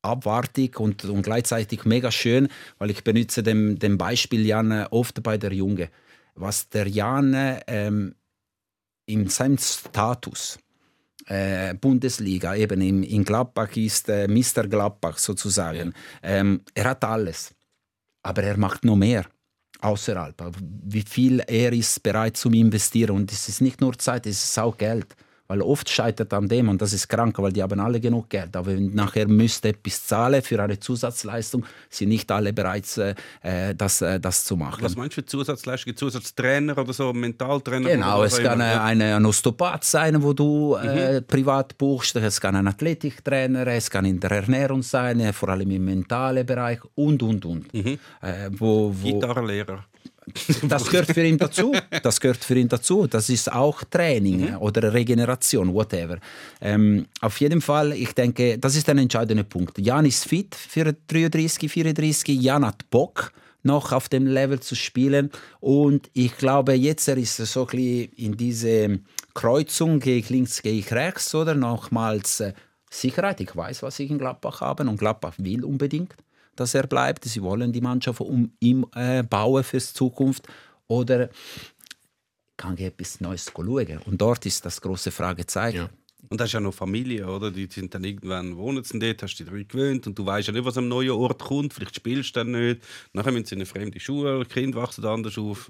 abwartig und, und gleichzeitig mega schön, weil ich benutze dem, dem Beispiel Jan oft bei der Junge. Was der Jan ähm, in seinem Status äh, Bundesliga, eben in, in Gladbach ist äh, Mr. Gladbach sozusagen. Ähm, er hat alles, aber er macht noch mehr außerhalb. Wie viel er ist bereit zu investieren und es ist nicht nur Zeit, es ist auch Geld. Weil oft scheitert an dem und das ist krank, weil die haben alle genug Geld. Aber wenn nachher müsste etwas zahlen für eine Zusatzleistung, sind nicht alle bereit, äh, das, äh, das zu machen. Was meinst du für Zusatzleistung? Zusatztrainer oder so, Mentaltrainer? Genau, es kann ein, ein Osteopath sein, wo du äh, mhm. privat buchst. Es kann ein Athletiktrainer, es kann in der Ernährung sein, vor allem im mentalen Bereich und, und, und. Mhm. Äh, wo, wo Gitarrenlehrer. Das gehört für ihn dazu. Das gehört für ihn dazu. Das ist auch Training mhm. oder Regeneration, whatever. Ähm, auf jeden Fall, ich denke, das ist ein entscheidender Punkt. Jan ist fit für 33, 34. Jan hat Bock noch auf dem Level zu spielen. Und ich glaube, jetzt ist er so ein bisschen in diese Kreuzung, gehe ich links, gehe ich rechts, oder nochmals äh, Sicherheit. Ich weiß, was ich in Gladbach habe und Gladbach will unbedingt dass er bleibt. Sie wollen die Mannschaft um ihn äh, bauen für die Zukunft. Oder kann ich etwas Neues schauen? Und dort ist das große Fragezeichen. Ja. Und hast ja noch Familie, oder? Die sind dann irgendwann wohnen sie dort, hast dich daran gewöhnt und du weißt ja nicht, was am neuen Ort kommt. Vielleicht spielst du dann nicht. Nachher müssen sie in eine fremde Schule, die Kinder wachsen anders auf.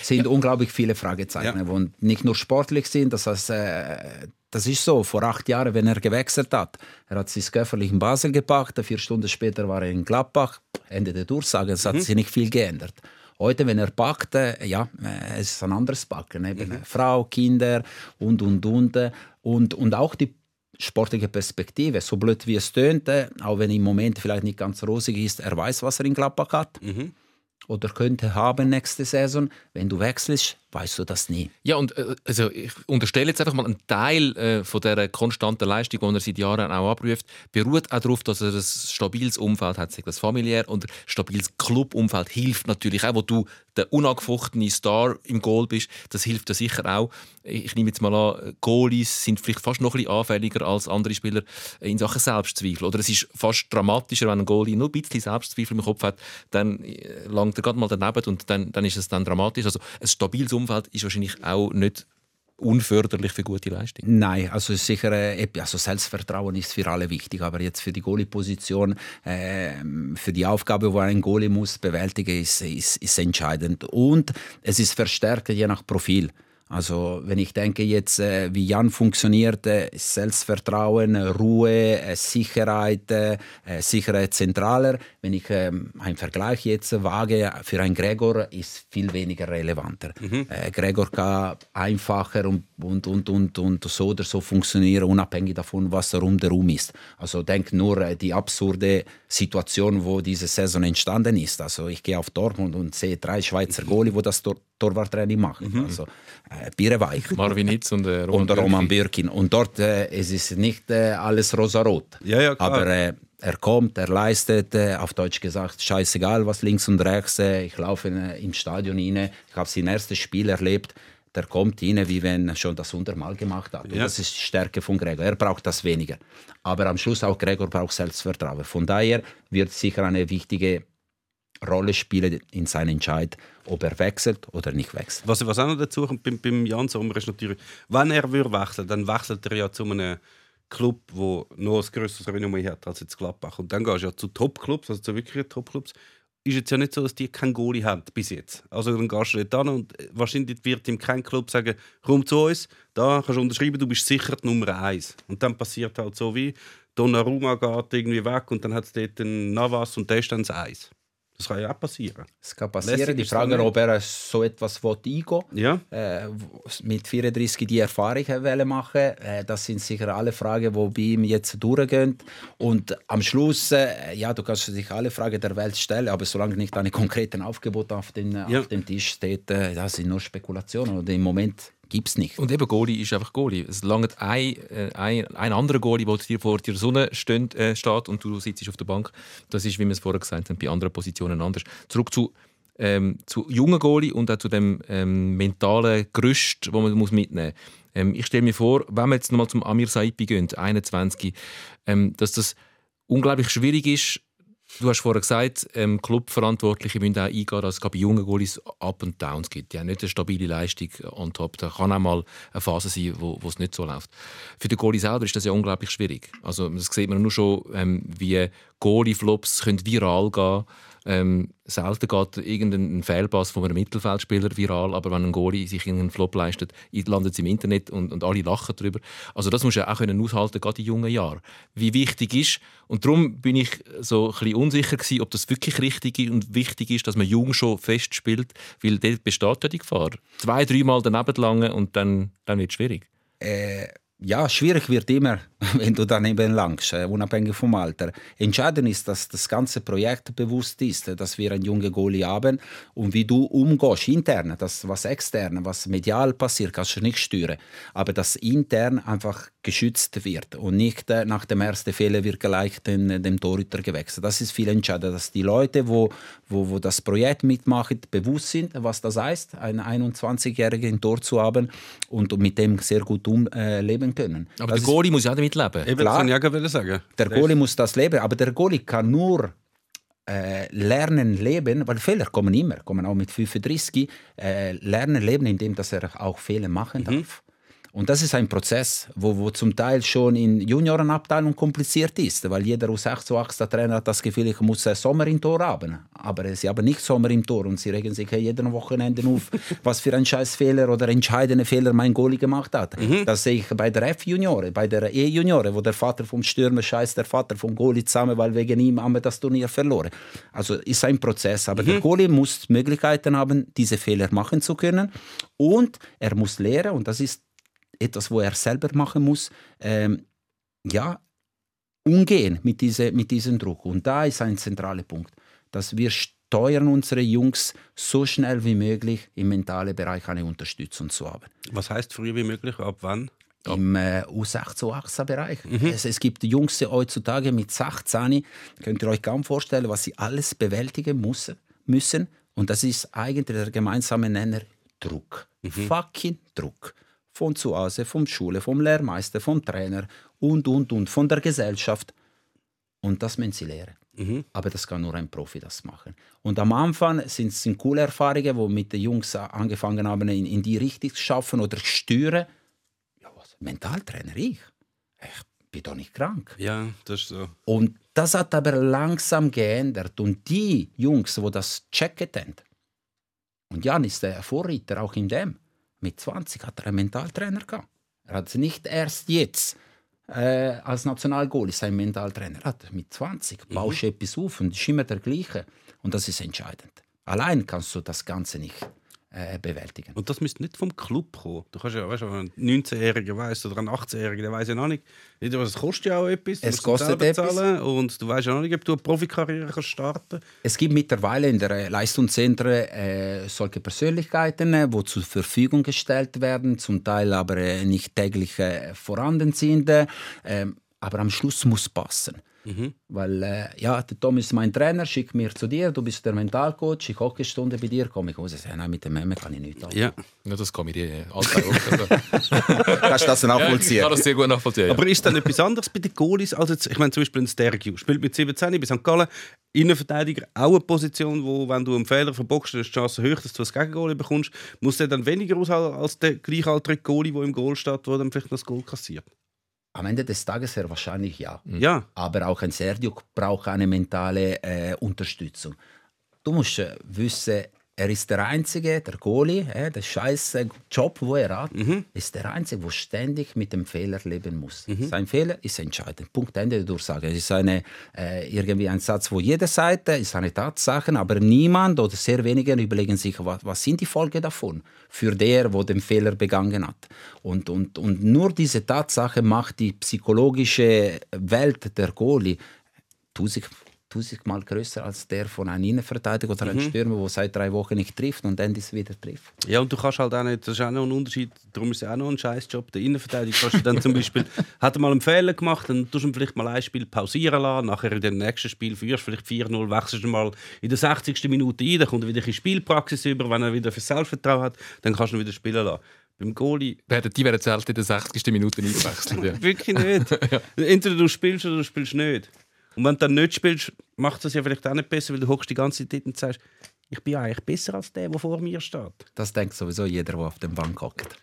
Es sind ja. unglaublich viele Fragezeichen, ja. die nicht nur sportlich sind. Das heißt, äh, das ist so. Vor acht Jahren, wenn er gewechselt hat, er hat sich körperlich in Basel gepackt, vier Stunden später war er in Gladbach. Ende der Durchsage, es hat mhm. sich nicht viel geändert. Heute, wenn er packt, äh, ja, äh, es ist ein anderes Packen. Eben mhm. Frau, Kinder und, und, und. Und, und auch die sportliche Perspektive, so blöd wie es tönte, auch wenn im Moment vielleicht nicht ganz rosig ist, er weiß, was er in Gladbach hat. Mhm. Oder könnte haben nächste Saison. Wenn du wechselst, weißt du das nie. Ja, und äh, also ich unterstelle jetzt einfach mal, ein Teil äh, von dieser konstanten Leistung, die er seit Jahren auch abruft, beruht auch darauf, dass er ein stabiles Umfeld hat, sei das familiär und ein stabiles Clubumfeld hilft natürlich auch, wo du der unangefochtene Star im Goal bist. Das hilft dir sicher auch. Ich nehme jetzt mal an, Goalies sind vielleicht fast noch ein bisschen anfälliger als andere Spieler in Sachen Selbstzweifel. Oder es ist fast dramatischer, wenn ein Goalie nur ein bisschen Selbstzweifel im Kopf hat, dann äh, langt er gerade mal daneben und dann, dann ist es dann dramatisch. Also ein stabiles Umfeld ist wahrscheinlich auch nicht unförderlich für gute Leistung. Nein, also sicher, äh, also Selbstvertrauen ist für alle wichtig, aber jetzt für die Goalie-Position, äh, für die Aufgabe, wo ein Goalie muss bewältigen, ist, ist, ist entscheidend. Und es ist verstärkt je nach Profil. Also wenn ich denke jetzt, äh, wie Jan funktioniert, äh, Selbstvertrauen, Ruhe, äh, Sicherheit, äh, Sicherheit zentraler. Wenn ich ähm, einen Vergleich jetzt wage, für einen Gregor ist viel weniger relevanter. Mhm. Gregor kann einfacher und, und, und, und, und so oder so funktionieren, unabhängig davon, was er um den Raum ist. Also denk nur die absurde Situation, wo diese Saison entstanden ist. Also ich gehe auf Dortmund und sehe drei Schweizer Goalie, wo das Tor Torwarttraining machen. Mhm. Also äh, Biereweich. Marvin Hitz und, äh, Roman, und Roman Birkin. Und dort äh, es ist nicht äh, alles rosarot. Ja, ja, Aber äh, er kommt, er leistet, äh, auf Deutsch gesagt, scheißegal, was links und rechts. Äh, ich laufe in, äh, im Stadion rein. Ich habe sein erstes Spiel erlebt. Der kommt rein, wie wenn er schon das hundertmal gemacht hat. Ja. Das ist die Stärke von Gregor. Er braucht das weniger. Aber am Schluss auch Gregor braucht Selbstvertrauen. Von daher wird sicher eine wichtige Rolle spielen in seinem Entscheid, ob er wechselt oder nicht wechselt. Was, was auch noch dazu kommt beim, beim Jan Sommer ist natürlich, wenn er würde wechseln dann wechselt er ja zu einem Club, der noch ein grösseres Renommee hat als jetzt Gladbach. Und dann gehst du ja zu Top-Clubs, also zu wirklichen Top-Clubs. Ist jetzt ja nicht so, dass die keinen Goalie haben bis jetzt. Also dann gehst du dort hin und wahrscheinlich wird ihm kein Club sagen, komm zu uns, da kannst du unterschreiben, du bist sicher die Nummer eins. Und dann passiert halt so wie, Donnarumma geht irgendwie weg und dann hat es dort einen Navas und der ist dann das Eis. Das kann ja auch passieren. Es kann passieren. Die Frage, ob er so etwas eingehen ja. Äh, mit 34 die Erfahrung machen äh, Das sind sicher alle Fragen, die bei ihm jetzt durchgehen. Und am Schluss, äh, ja, du kannst sich alle Fragen der Welt stellen, aber solange nicht eine konkrete Aufgebot auf, den, ja. auf dem Tisch steht, äh, das sind nur Spekulationen. Und im Moment gibt es nicht. Und eben Goalie ist einfach Goalie. Es langt ein, äh, ein, ein anderer Goalie, der dir vor der Sonne steht, äh, steht und du sitzt auf der Bank. Das ist, wie wir es vorher gesagt haben, bei anderen Positionen anders. Zurück zu ähm, zu jungen Goalie und auch zu dem ähm, mentalen Gerüst, das man muss mitnehmen muss. Ähm, ich stelle mir vor, wenn wir jetzt nochmal zum Amir Saipi gehen, 21, ähm, dass das unglaublich schwierig ist, Du hast vorher gesagt, ähm, Clubverantwortliche müssen auch eingehen, dass es bei jungen Goalies Up und Downs gibt. Die haben nicht eine stabile Leistung on top. Da kann auch mal eine Phase sein, wo, wo es nicht so läuft. Für den Goalie selber ist das ja unglaublich schwierig. Also das sieht man nur schon, ähm, wie Goalie-Flops viral gehen können ähm, selten geht irgendein Fehlpass von einem Mittelfeldspieler viral, aber wenn ein Goalie sich einen Flop leistet, landet es im Internet und, und alle lachen darüber. Also das muss ja auch können aushalten, gerade in jungen Jahren. Wie wichtig ist, und darum bin ich so ein bisschen unsicher gewesen, ob das wirklich richtig und wichtig ist, dass man jung schon fest spielt, weil dort besteht ja die Gefahr. Zwei, dreimal daneben lange und dann, dann wird es schwierig. Äh ja, schwierig wird immer, wenn du daneben langst, äh, unabhängig vom Alter. Entscheidend ist, dass das ganze Projekt bewusst ist, äh, dass wir einen jungen Goalie haben und wie du umgehst, intern, das was extern, was medial passiert, kannst du nicht steuern, aber dass intern einfach geschützt wird und nicht äh, nach dem ersten Fehler wird gleich den, dem Torhüter gewechselt. Das ist viel entscheidender, dass die Leute, wo, wo, wo das Projekt mitmachen, bewusst sind, was das heißt, einen 21-Jährigen Tor zu haben und mit dem sehr gut umleben leben können. Aber das der Goalie muss ja damit leben. Eben, Klar, das kann ich sagen. Der Goalie muss das leben, aber der Goalie kann nur äh, lernen leben, weil Fehler kommen immer, kommen auch mit 35, äh, lernen leben, indem dass er auch Fehler machen mhm. Und das ist ein Prozess, wo, wo zum Teil schon in Juniorenabteilung kompliziert ist, weil jeder U6 Trainer hat das Gefühl, ich muss Sommer im Tor haben. Aber sie haben nicht Sommer im Tor und sie regen sich jeden Wochenende auf, was für ein Scheißfehler oder entscheidende Fehler mein Goalie gemacht hat. Mhm. Das sehe ich bei der F-Juniore, bei der E-Juniore, wo der Vater vom Stürmer scheißt der Vater vom Goalie zusammen, weil wegen ihm haben wir das Turnier verloren. Also ist ein Prozess, aber mhm. der Goalie muss Möglichkeiten haben, diese Fehler machen zu können und er muss lernen und das ist etwas, wo er selber machen muss, ähm, ja, umgehen mit, diese, mit diesem Druck. Und da ist ein zentraler Punkt, dass wir steuern unsere Jungs so schnell wie möglich im mentalen Bereich eine Unterstützung zu haben. Was heißt früher wie möglich? Ab wann? Im äh, U16-Bereich. Mhm. Es, es, gibt Jungs heutzutage mit 16, könnt ihr euch kaum vorstellen, was sie alles bewältigen müssen. müssen. Und das ist eigentlich der gemeinsame Nenner Druck. Mhm. Fucking Druck. Von zu Hause, vom Schule, vom Lehrmeister, vom Trainer und, und, und, von der Gesellschaft. Und das müssen sie lernen. Mhm. Aber das kann nur ein Profi das machen. Und am Anfang sind es coole Erfahrungen, wo mit den Jungs angefangen haben, in, in die Richtung zu schaffen oder steuern. Ja, was? Mentaltrainer, ich? Ich bin doch nicht krank. Ja, das ist so. Und das hat aber langsam geändert. Und die Jungs, die das checken, und Jan ist der Vorreiter auch in dem. Mit 20 hat er einen Mentaltrainer gehabt. Er hat nicht erst jetzt äh, als Nationalgoalie sein Mentaltrainer. Er hat mit 20 mhm. baust du etwas auf und ist immer der gleiche. Und das ist entscheidend. Allein kannst du das Ganze nicht äh, bewältigen. Und das müsste nicht vom Club kommen. Du kannst ja, weißt, wenn ein 19-Jähriger weiß oder ein 18-Jähriger, der weiß ja noch nicht. Es kostet ja auch etwas. Es kostet etwas. Und du weißt ja noch nicht, ob du eine Profikarriere starten kannst. Es gibt mittlerweile in der Leistungszentren äh, solche Persönlichkeiten, die äh, zur Verfügung gestellt werden, zum Teil aber äh, nicht täglich äh, vorhanden sind. Ähm, aber am Schluss muss passen. Mhm. Weil, äh, ja, der Tom ist mein Trainer, schick mir zu dir, du bist der Mentalcoach, ich hocke eine Stunde bei dir, komme ich raus. Ja, nein, mit dem Memme kann ich nichts Ja. ja, das kann ich dir Alltag also. Kannst du das nachvollziehen? Ja, ich kann das sehr gut nachvollziehen. Ja. Aber ist dann etwas anderes bei den Goalies als jetzt, ich meine zum Beispiel ein Stergiu, spielt mit 17 bei St. Gallen, Innenverteidiger, auch eine Position, wo, wenn du einen Fehler verbockst, ist die Chance höher, dass du das Gegengoal bekommst. Muss der dann weniger aushalten als der gleichaltrige Goalie, der im Goal steht, der dann vielleicht das Goal kassiert? Am Ende des Tages sehr wahrscheinlich ja. ja. Aber auch ein Sergio braucht eine mentale äh, Unterstützung. Du musst äh, wissen, er ist der Einzige, der Goalie, äh, der scheiß Job, wo er hat, mhm. ist der Einzige, der ständig mit dem Fehler leben muss. Mhm. Sein Fehler ist entscheidend. Punkt Ende der Durchsage. Es ist eine, äh, irgendwie ein Satz, wo jede Seite ist eine Tatsache, aber niemand oder sehr wenige überlegen sich, was, was sind die Folgen davon für der, der den Fehler begangen hat. Und, und, und nur diese Tatsache macht die psychologische Welt der Goalie tausend tausendmal größer als der von einem Innenverteidiger oder einem mhm. Stürmer, der seit drei Wochen nicht trifft und dann ist wieder trifft. Ja, und du kannst halt auch nicht, das ist auch noch ein Unterschied, darum ist es auch noch ein Scheißjob. Der Innenverteidiger kannst du dann zum Beispiel, hat er mal einen Fehler gemacht, dann tust du ihn vielleicht mal ein Spiel pausieren lassen, nachher in dem nächsten Spiel führst vielleicht 4-0, wechselst du mal in der 60. Minute ein, dann kommt er wieder in Spielpraxis über, wenn er wieder für Selbstvertrauen hat, dann kannst du ihn wieder spielen lassen. Beim Goalie. Die werden selten in der 60. Minute eingewechselt. Ja. Wirklich nicht. ja. Entweder du spielst oder du spielst nicht. Und wenn du dann nicht spielst, macht das ja vielleicht auch nicht besser, weil du hockst die ganze Zeit und sagst, ich bin eigentlich besser als der, der vor mir steht. Das denkt sowieso jeder, der auf dem Bank hockt.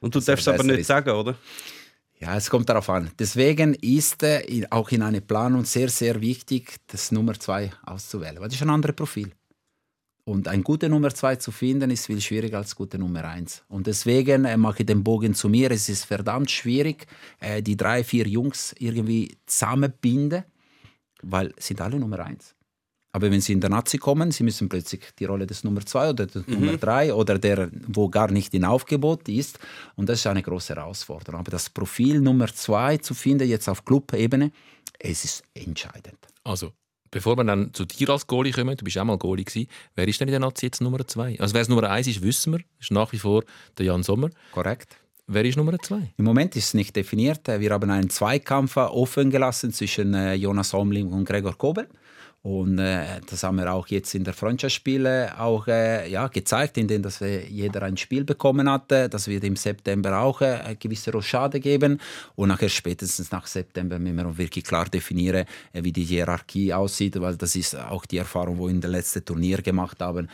Und du das darfst es aber nicht ist. sagen, oder? Ja, es kommt darauf an. Deswegen ist äh, auch in einer Planung sehr, sehr wichtig, das Nummer zwei auszuwählen. Weil das ist ein anderes Profil. Und ein guter Nummer zwei zu finden, ist viel schwieriger als gute Nummer eins. Und deswegen äh, mache ich den Bogen zu mir. Es ist verdammt schwierig, äh, die drei, vier Jungs irgendwie zusammenbinden weil sie sind alle Nummer eins. Aber wenn sie in der Nazi kommen, sie müssen plötzlich die Rolle des Nummer zwei oder des mhm. Nummer drei oder der, wo gar nicht in Aufgebot ist. Und das ist eine große Herausforderung. Aber das Profil Nummer zwei zu finden, jetzt auf Club-Ebene, es ist entscheidend. Also, bevor wir dann zu dir als Goalie kommen, du bist auch mal Goalie gewesen, wer ist denn in der Nazi jetzt Nummer zwei? Also wer es Nummer eins ist, wissen wir, das ist nach wie vor der Jan Sommer. Korrekt. Wer ist Nummer zwei? Im Moment ist es nicht definiert. Wir haben einen Zweikampf offen gelassen zwischen äh, Jonas Omling und Gregor Kobel. Und äh, das haben wir auch jetzt in der Freundschaftsspiele auch äh, ja, gezeigt, indem dass jeder ein Spiel bekommen hatte. Das wird im September auch äh, gewisse Rochade geben. Und nachher spätestens nach September müssen wir wirklich klar definieren, äh, wie die Hierarchie aussieht, weil das ist auch die Erfahrung, die wir in den letzten Turnier gemacht haben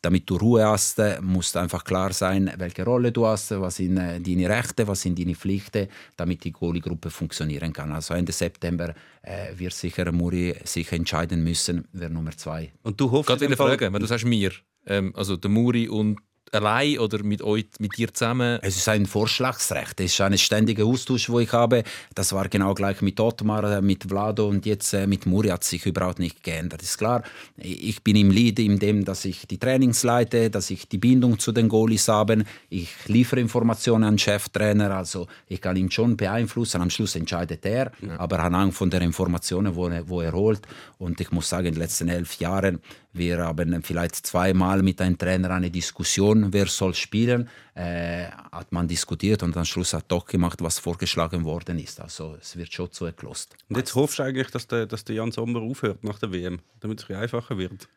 damit du Ruhe hast, muss einfach klar sein, welche Rolle du hast, was sind äh, deine Rechte, was sind deine Pflichten, damit die Goalie-Gruppe funktionieren kann. Also Ende September äh, wird sicher Muri sich entscheiden müssen, wer Nummer zwei. Und du hoffst... Gerade eine Frage, wenn du sagst mir, ähm, also der Muri und allein oder mit euch, mit dir zusammen? Es ist ein Vorschlagsrecht. Es ist ein ständiger Austausch, wo ich habe. Das war genau gleich mit Otmar, äh, mit Vlado und jetzt äh, mit Muri hat sich überhaupt nicht geändert. Ist klar, ich bin im Lead in dem, dass ich die Trainings leite, dass ich die Bindung zu den Goalies habe. Ich liefere Informationen an den Cheftrainer, also ich kann ihn schon beeinflussen. Am Schluss entscheidet er, ja. aber anhand von den Informationen, wo er, wo er holt. Und ich muss sagen, in den letzten elf Jahren Wir haben vielleicht zweimal mit einem Trainer eine Diskussion, wer soll spielen. Äh, hat man diskutiert und am Schluss hat doch gemacht, was vorgeschlagen worden ist. Also es wird schon zugelost. Und jetzt hoffst du eigentlich, dass der, dass der Jan Sommer aufhört nach der WM, damit es einfacher wird?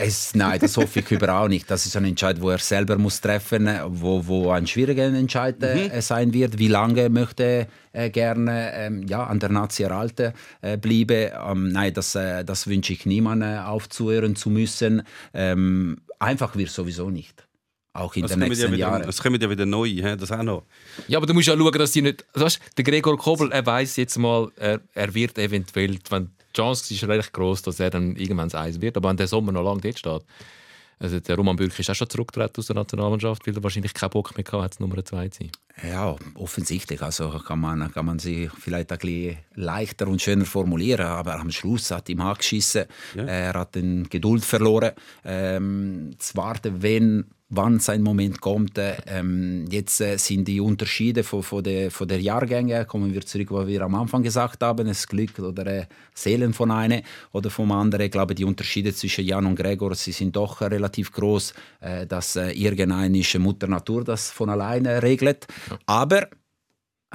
Es, nein, das hoffe ich überhaupt nicht. Das ist ein Entscheid, wo er selber muss treffen, wo, wo ein schwieriger Entscheid äh, mhm. sein wird. Wie lange möchte er gerne ähm, ja, an der Nazi erhalten äh, bleiben? Ähm, nein, das, äh, das wünsche ich niemandem aufzuhören zu müssen. Ähm, einfach wird sowieso nicht. Auch in das den nächsten ja wieder, Jahren. Es kommen ja wieder neue, das auch noch. Ja, aber du musst ja schauen, dass die nicht. Weißt, der Gregor Kobel, er weiß jetzt mal, er, er wird eventuell, wenn die Chance ist recht groß, dass er dann irgendwann Eis wird. Aber wenn der Sommer noch lange dort steht, also der Roman Bürki ist auch schon zurückgetreten aus der Nationalmannschaft, weil er wahrscheinlich keinen Bock mehr hatte, Nummer zwei zu sein. Ja, offensichtlich. Also kann man, kann man sie vielleicht ein bisschen leichter und schöner formulieren. Aber am Schluss hat ihm angeschissen. Ja. Er hat den Geduld verloren. Ähm, zu warten, wenn wann sein Moment kommt. Ähm, jetzt äh, sind die Unterschiede von, von, der, von der Jahrgänge, kommen wir zurück, was wir am Anfang gesagt haben, das Glück oder äh, Seelen von einem oder vom anderen. Ich glaube, die Unterschiede zwischen Jan und Gregor, sie sind doch relativ groß, äh, dass äh, irgendeine Mutter Natur das von alleine regelt. Aber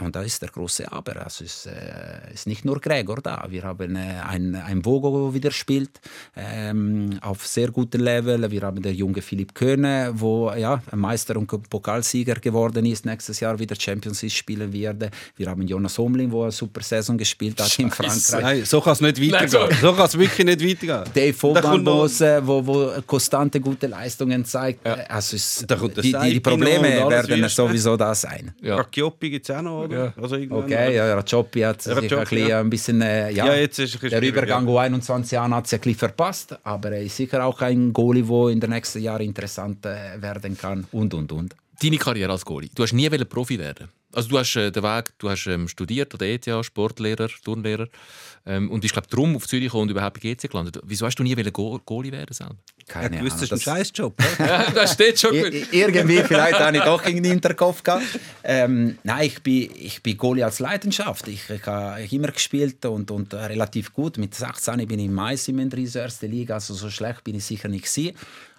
und da ist der große Aber. Also es äh, ist nicht nur Gregor da. Wir haben äh, ein, ein Vogo, der wieder spielt, ähm, auf sehr gutem Level. Wir haben den junge Philipp Köhne, der ja, Meister und Pokalsieger geworden ist, nächstes Jahr wieder Champions League spielen wird. Wir haben Jonas Omlin, der eine super Saison gespielt hat in Frankreich. Nein, so kann es nicht weitergehen. So, kann es wirklich nicht weitergehen. Dave Vogtmann, der wo, wo konstante gute Leistungen zeigt. Ja. Also es, die, die, die, Probleme werden sowieso da sein. Ja. Rakiopi gibt es auch noch oder? Ja. Also okay, ja, Rajopi hat sich Rajopi, ein, ja. ein bisschen, äh, ja, ja, jetzt ist der Übergang ja. 21 Jahren hat sich ein bisschen verpasst, aber er ist sicher auch ein Goalie, der in den nächsten Jahren interessant werden kann und, und, und. Deine Karriere als Goalie, du hast nie Profi werden also du hast äh, den Weg, du hast ähm, studiert an der ETH, Sportlehrer, Turnlehrer ähm, und bist glaube darum auf Zürich und überhaupt bei GC gelandet. Wieso hast du nie Go Goalie werden selber? Keine ja, gewusst, das ist ein Scheißjob. ja, das steht schon gut. Irgendwie vielleicht habe ich doch irgendwie Hinterkopf gehabt. Ähm, nein, ich bin, ich bin Goalie als Leidenschaft. Ich, ich habe immer gespielt und, und relativ gut. Mit 16 bin ich im Mais in der ersten Liga, also so schlecht bin ich sicher nicht gewesen.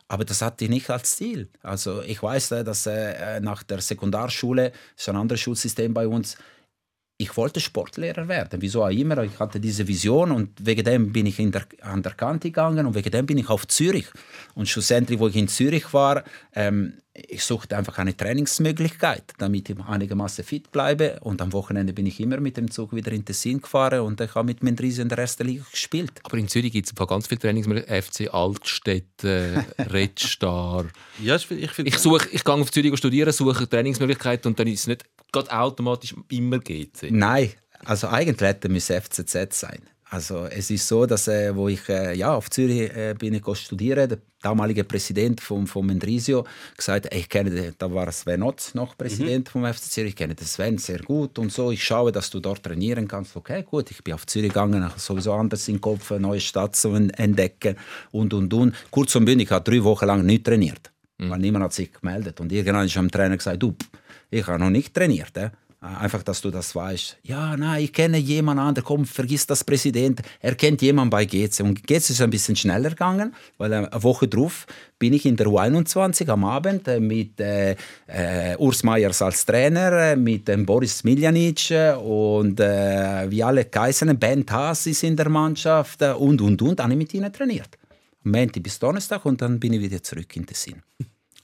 Aber das hatte ich nicht als Ziel. Also ich weiß, äh, dass äh, nach der Sekundarschule, das ist ein anderes Schulsystem bei uns, ich wollte Sportlehrer werden. Wieso auch immer. Ich hatte diese Vision und wegen dem bin ich der, an der Kante gegangen und wegen dem bin ich auf Zürich. Und schlussendlich, wo ich in Zürich war, ähm, ich suchte einfach eine Trainingsmöglichkeit, damit ich einigermaßen fit bleibe. Und am Wochenende bin ich immer mit dem Zug wieder in Tessin gefahren und ich habe mit Mendrisi in der ersten Liga gespielt. Aber in Zürich gibt es ganz viele Trainingsmöglichkeiten. FC Altstädte, Red Star. ja, ich, ich, ich, suche, ich gehe auf Zürich studieren, suche Trainingsmöglichkeiten und dann ist es nicht automatisch immer GC. Nein, also eigentlich hätte es FCZ sein. Also es ist so, dass äh, wo ich äh, ja auf Zürich äh, bin ich studieren, der damalige Präsident vom vom Mendrisio gesagt, ich kenne den, da war Sven Otz noch Präsident mhm. vom FC Zürich, ich kenne den Sven sehr gut und so. Ich schaue, dass du dort trainieren kannst. Okay, gut, ich bin auf Zürich gegangen, sowieso anders im Kopf, eine neue Stadt zu entdecken und und und. Kurz und bündig, ich habe drei Wochen lang nicht trainiert, mhm. weil niemand hat sich gemeldet und irgendwann ist am Trainer gesagt, du, ich habe noch nicht trainiert. Eh? Einfach, dass du das weißt. Ja, nein, ich kenne jemanden anderen, komm, vergiss das Präsident. Er kennt jemanden bei GC. Und GC ist ein bisschen schneller gegangen, weil eine Woche drauf bin ich in der U21 am Abend äh, mit äh, äh, Urs Meyers als Trainer, äh, mit äh, Boris Miljanic und äh, wie alle Kaisern, Ben Haas ist in der Mannschaft und, und, und, habe ich mit ihnen trainiert. Montag bis Donnerstag und dann bin ich wieder zurück in Tessin.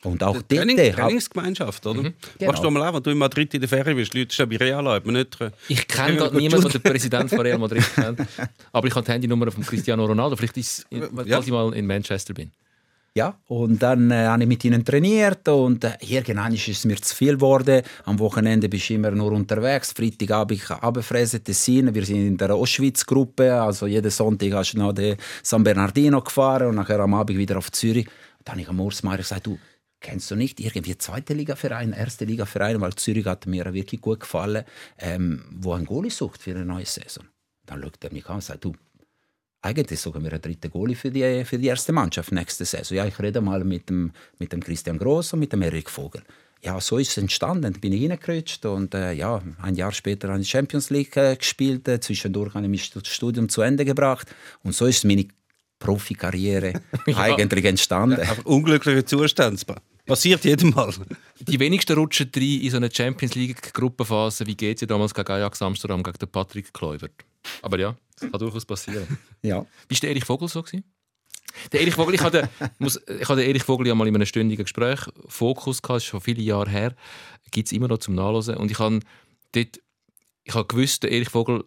Und auch die Training, dort, Trainingsgemeinschaft, oder? Mhm. Genau. Machst du mal auch, wenn du in Madrid in der Ferie bist, Leute schon bei Real an, nicht... Äh, ich kenne gerade niemanden, der den Präsident von Real Madrid kennt. Aber ich habe die Handynummer von Cristiano Ronaldo. Vielleicht ist es, ja. ich mal in Manchester bin. Ja, und dann äh, habe ich mit ihnen trainiert und äh, irgendwann ist es mir zu viel geworden. Am Wochenende bist du immer nur unterwegs. Freitag habe ich abgefräst Tessin. Wir sind in der Auschwitz-Gruppe, also jeden Sonntag hast du noch den San Bernardino gefahren und nachher am Abend wieder auf Zürich. Dann habe ich am Urs gesagt, du, kennst du nicht irgendwie zweite Liga-Verein, erste Liga-Verein, weil Zürich hat mir wirklich gut gefallen, ähm, wo ein Goalie sucht für eine neue Saison. Dann schaut er mich an und sagt, du, eigentlich suchen wir einen dritten Goalie für die, für die erste Mannschaft nächste Saison. Ja, ich rede mal mit dem, mit dem Christian Gross und mit dem Erik Vogel. Ja, so ist es entstanden. Bin ich reingerutscht und äh, ja, ein Jahr später habe ich Champions League äh, gespielt. Äh, zwischendurch habe ich mein Studium zu Ende gebracht und so ist meine Profikarriere ja. eigentlich entstanden. Ja, unglückliche Zustände. Passiert jedem Mal. Die wenigsten rutschen rein in so eine Champions League-Gruppenphase wie geht es damals gegen Ajax Amsterdam gegen den Patrick Kluivert. Aber ja, das kann durchaus passieren. Ja. Wie war der Erich Vogel so? Gewesen? Der Erich Vogel, ich hatte, muss, ich hatte Erich Vogel ja mal in einem stündigen Gespräch Fokus gehabt, das ist schon viele Jahre her, gibt es immer noch zum Nachlesen. Und ich habe dort, ich habe gewusst, der Erich Vogel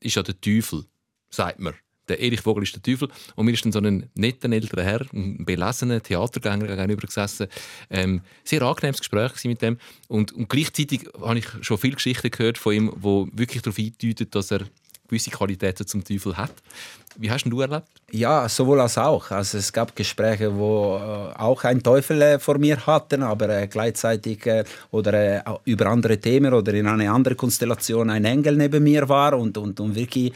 ist ja der Teufel, sagt man. Der Erich Vogel ist der Teufel. Und mir ist dann so ein netter älterer Herr, ein belesener Theatergänger gegenüber gesessen. Ähm, sehr angenehmes Gespräch mit dem. Und, und gleichzeitig habe ich schon viele Geschichten gehört von ihm, die wirklich darauf hindeuten, dass er gewisse Qualitäten zum Teufel hat. Wie hast du erlebt? Ja, sowohl als auch. Also es gab Gespräche, wo äh, auch ein Teufel äh, vor mir hatten, aber äh, gleichzeitig oder über andere Themen oder in einer anderen Konstellation ein Engel neben mir war und, und, und wirklich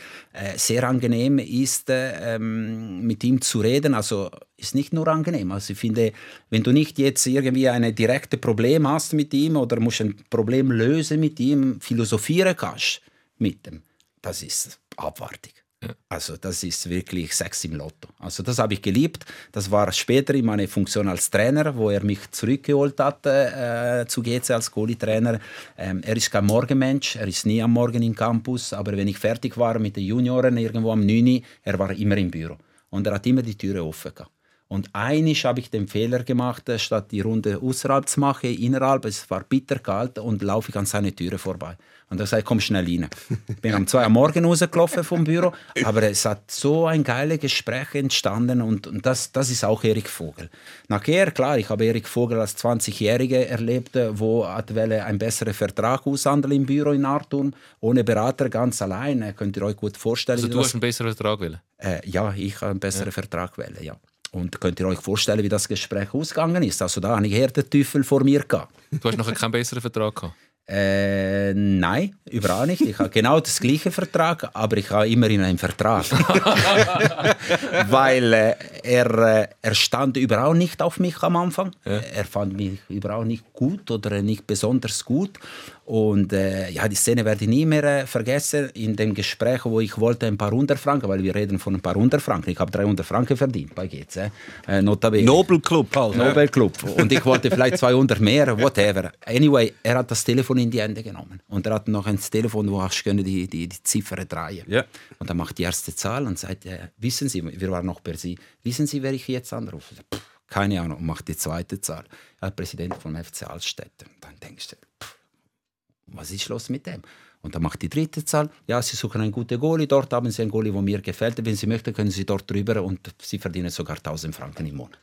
sehr angenehm ist, ähm, mit ihm zu reden. Also ist nicht nur angenehm. Also ich finde, wenn du nicht jetzt irgendwie ein direktes Problem hast mit ihm oder musst ein Problem lösen mit ihm, philosophieren kannst mit ihm, das ist abartig. Ja. Also das ist wirklich Sex im Lotto. Also das habe ich geliebt. Das war später in meiner Funktion als Trainer, wo er mich zurückgeholt hat äh, zu GC als Goalie-Trainer. Ähm, er ist kein Morgenmensch, er ist nie am Morgen im Campus, aber wenn ich fertig war mit den Junioren irgendwo am 9 er war immer im Büro. Und er hat immer die Türe offen gehabt. Und einig habe ich den Fehler gemacht, äh, statt die Runde außerhalb zu machen, innerhalb, es war bitterkalt und laufe ich an seine Türe vorbei. Und er sagt, komm schnell rein. Ich bin um zwei Uhr morgens rausgelaufen vom Büro, aber es hat so ein geiles Gespräch entstanden und, und das, das ist auch Erik Vogel. Nachher, klar, ich habe Erik Vogel als 20-Jähriger erlebt, wo hat einen besseren Vertrag aushandeln im Büro in Artum, ohne Berater, ganz allein. Könnt ihr euch gut vorstellen. Also du hast einen besseren Vertrag wählen? Äh, ja, ich habe einen besseren ja. Vertrag wählen, ja. Und könnt ihr euch vorstellen, wie das Gespräch ausgegangen ist? Also da habe ich eher den Teufel vor mir gehabt. Du hast noch keinen besseren Vertrag gehabt? Äh, nein, überhaupt nicht. Ich habe genau das gleiche Vertrag, aber ich habe immerhin einen Vertrag. Weil äh, er, äh, er stand überhaupt nicht auf mich am Anfang. Ja. Er fand mich überhaupt nicht gut oder nicht besonders gut. Und äh, ja, die Szene werde ich nie mehr äh, vergessen. In dem Gespräch, wo ich wollte ein paar hundert Franken, weil wir reden von ein paar hundert Franken. Ich habe 300 Franken verdient bei GC. Äh, notabene. Nobelclub halt. Nobelclub. Und ich wollte vielleicht 200 mehr, whatever. Anyway, er hat das Telefon in die Hände genommen. Und er hat noch ein Telefon, wo ich die, die, die Ziffer drehen. Yeah. Und er macht die erste Zahl und sagt, äh, wissen Sie, wir waren noch per Sie, wissen Sie, wer ich jetzt anrufe? Pff, keine Ahnung. Und macht die zweite Zahl. Er Präsident vom FC Altstädte. Dann denkst du, pff, was ist los mit dem? Und dann macht die dritte Zahl, ja, Sie suchen einen guten Goalie, dort haben Sie einen Goalie, der mir gefällt. Wenn Sie möchten, können Sie dort drüber und Sie verdienen sogar 1000 Franken im Monat.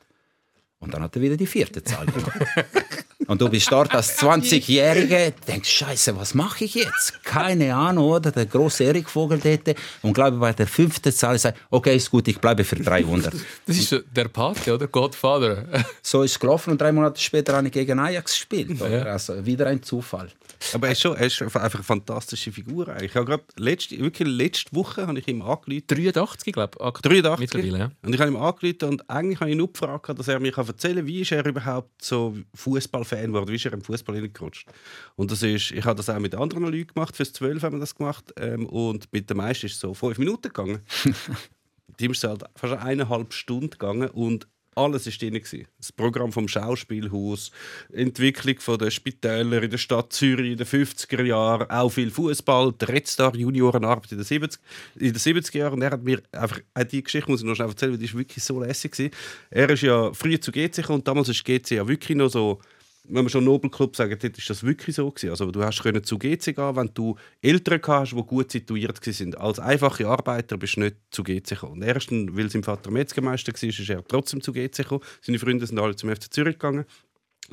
Und dann hat er wieder die vierte Zahl gemacht. Und du bist dort als 20-Jährige, denkst, Scheiße, was mache ich jetzt? Keine Ahnung, oder? Der große Erik Vogel dort. Und glaube bei der fünften Zahl sagt, okay, ist gut, ich bleibe für 300. Das ist der Pate, oder? Godfather. so ist es gelaufen und drei Monate später habe ich gegen Ajax gespielt. Ja. Also wieder ein Zufall. Aber er ist, schon, er ist einfach eine fantastische Figur. Ich habe gerade letzte, wirklich letzte Woche habe ich ihm angerufen. 83, glaube ich. 83. Mittlerweile, ja. Und ich habe ihm angerufen und eigentlich habe ich ihn nur gefragt, dass er mir erzählen kann, wie ist er überhaupt so Fußballfan geworden, wie ist er im Fußball hineingerutscht. Und das ist, ich habe das auch mit anderen Leuten gemacht, fürs 12 haben wir das gemacht ähm, und mit den meisten ist es so fünf Minuten gegangen. Die ist halt fast eineinhalb Stunden gegangen und alles war drin. Das Programm vom Schauspielhaus, Entwicklung der Spitäler in der Stadt Zürich in den 50er Jahren, auch viel Fußball, der Red Star Juniorenarbeit in den 70er, in den 70er Jahren. Und er hat mir einfach, die Geschichte muss ich noch schnell erzählen, weil die ist wirklich so lässig. Gewesen. Er ist ja früher zu GC und damals ist GC ja wirklich noch so wenn man schon Nobelclub sagt, ist das wirklich so gewesen. Also du hast können zu GC gehen, wenn du Eltern hast, die gut situiert sind. Als einfache Arbeiter bist du nicht zu GC gekommen. Und erst, weil sein Vater Metzgermeister war, ist er trotzdem zu GC gekommen. Seine Freunde sind alle zum FC Zürich gegangen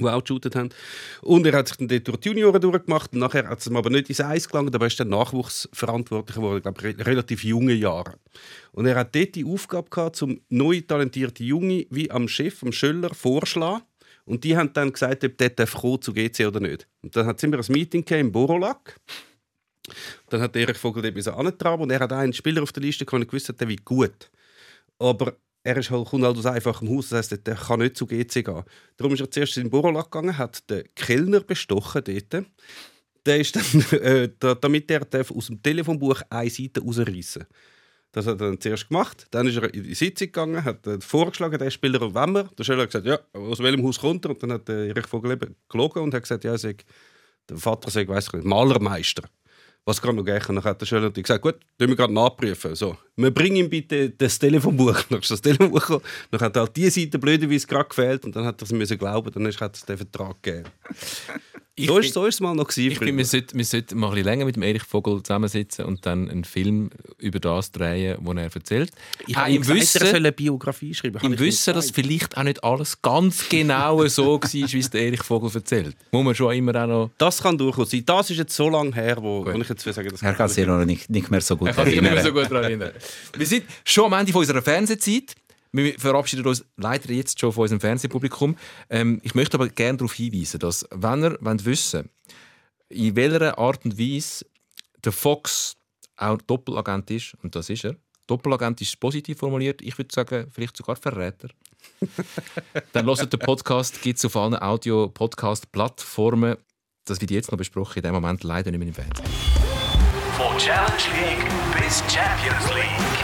die auch geshootet haben. Und er hat sich dann dort durch die Junioren durchgemacht. Und nachher hat es ihm aber nicht ins Eis gelangt, aber er ist dann Nachwuchsverantwortlicher geworden, glaube ich, relativ junge Jahre. Und er hat dort die Aufgabe gehabt, um neu talentierte Junge wie am Chef, am Schöller, vorschlagen und die haben dann gesagt, ob der zu GC oder nicht. Und dann hat immer ein Meeting im Borolak. Dann hat Erich Vogel dort angetragen und er hat einen Spieler auf der Liste gehabt, und gewusst hat, der wie gut. Aber er ist halt, kommt halt aus einfachem Haus, das heisst, er kann nicht zu GC gehen. Darum ist er zuerst in den Borolak gegangen, hat den Kellner bestochen dort. Der ist dann, äh, damit er aus dem Telefonbuch eine Seite rausreißen Das hat er dann zuerst gemacht. Dann ist er in die Sitzung gegangen, hat äh, vorgeschlagen, der Spieler auf Wemmer. Der Schöller hat gesagt, ja, aus welchem Haus kommt er? Und dann hat äh, Erich Vogel gelogen und hat gesagt, ja, sei, der Vater sei, weiss ich nicht, Malermeister. Was kann man gehen? Dann hat der Schöller gesagt, gut, tun wir gerade nachprüfen. So, wir bringen ihm bitte das Telefonbuch. Dann ist das Telefonbuch Dann hat halt die Seite blöderweise gerade gefehlt und dann hat er es müssen glauben, dann hat es den Vertrag gegeben. Ich so, ist, so ist es mal noch gewesen. Ich finde, wir sollten, wir sollten mal ein bisschen länger mit dem Erich Vogel zusammensitzen und dann einen Film über das drehen, was er erzählt. Ich habe ihm Wissen, er soll eine Biografie schreiben. Im Wissen, dass vielleicht auch nicht alles ganz genau so war, wie es der Erich Vogel erzählt. Muss man schon immer auch noch... Das kann durchaus sein. Das ist jetzt so lange her, wo, wo ich jetzt will sagen, das Er kann sich noch nicht, nicht mehr so gut erinnern. Er kann sich nicht mehr so gut erinnern. wir sind schon am Ende unserer Fernsehzeit. Wir verabschieden uns leider jetzt schon von unserem Fernsehpublikum. Ähm, ich möchte aber gerne darauf hinweisen, dass, wenn ihr wollt wissen in welcher Art und Weise der Fox auch Doppelagent ist, und das ist er, Doppelagent ist positiv formuliert, ich würde sagen, vielleicht sogar Verräter. Dann hört den Podcast, gibt es auf allen Audio-Podcast-Plattformen. Das wird jetzt noch besprochen, in dem Moment leider nicht mehr im Fernsehen. Von Challenge League bis Champions League.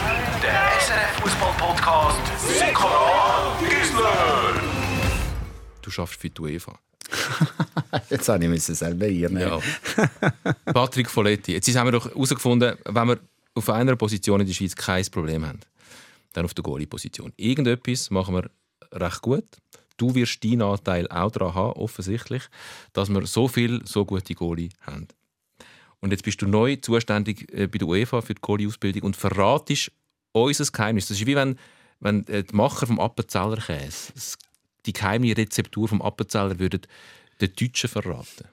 SRF Fußball Podcast Sikora Gisler. Du schaffst für die UEFA. Jetzt habe ich es selber hier. Ja. Patrick Folletti. Jetzt haben wir doch herausgefunden, wenn wir auf einer Position in der Schweiz kein Problem haben, dann auf der Goalie-Position. Irgendetwas machen wir recht gut. Du wirst deinen Anteil auch daran haben, offensichtlich, dass wir so viel, so gute Goalie haben. Und jetzt bist du neu zuständig äh, bei der UEFA für die Goalie-Ausbildung und verratest unser Geheimnis. Das ist wie wenn, wenn äh, die Macher vom Appenzeller Käse die geheime Rezeptur vom Appenzeller würden den Deutschen verraten.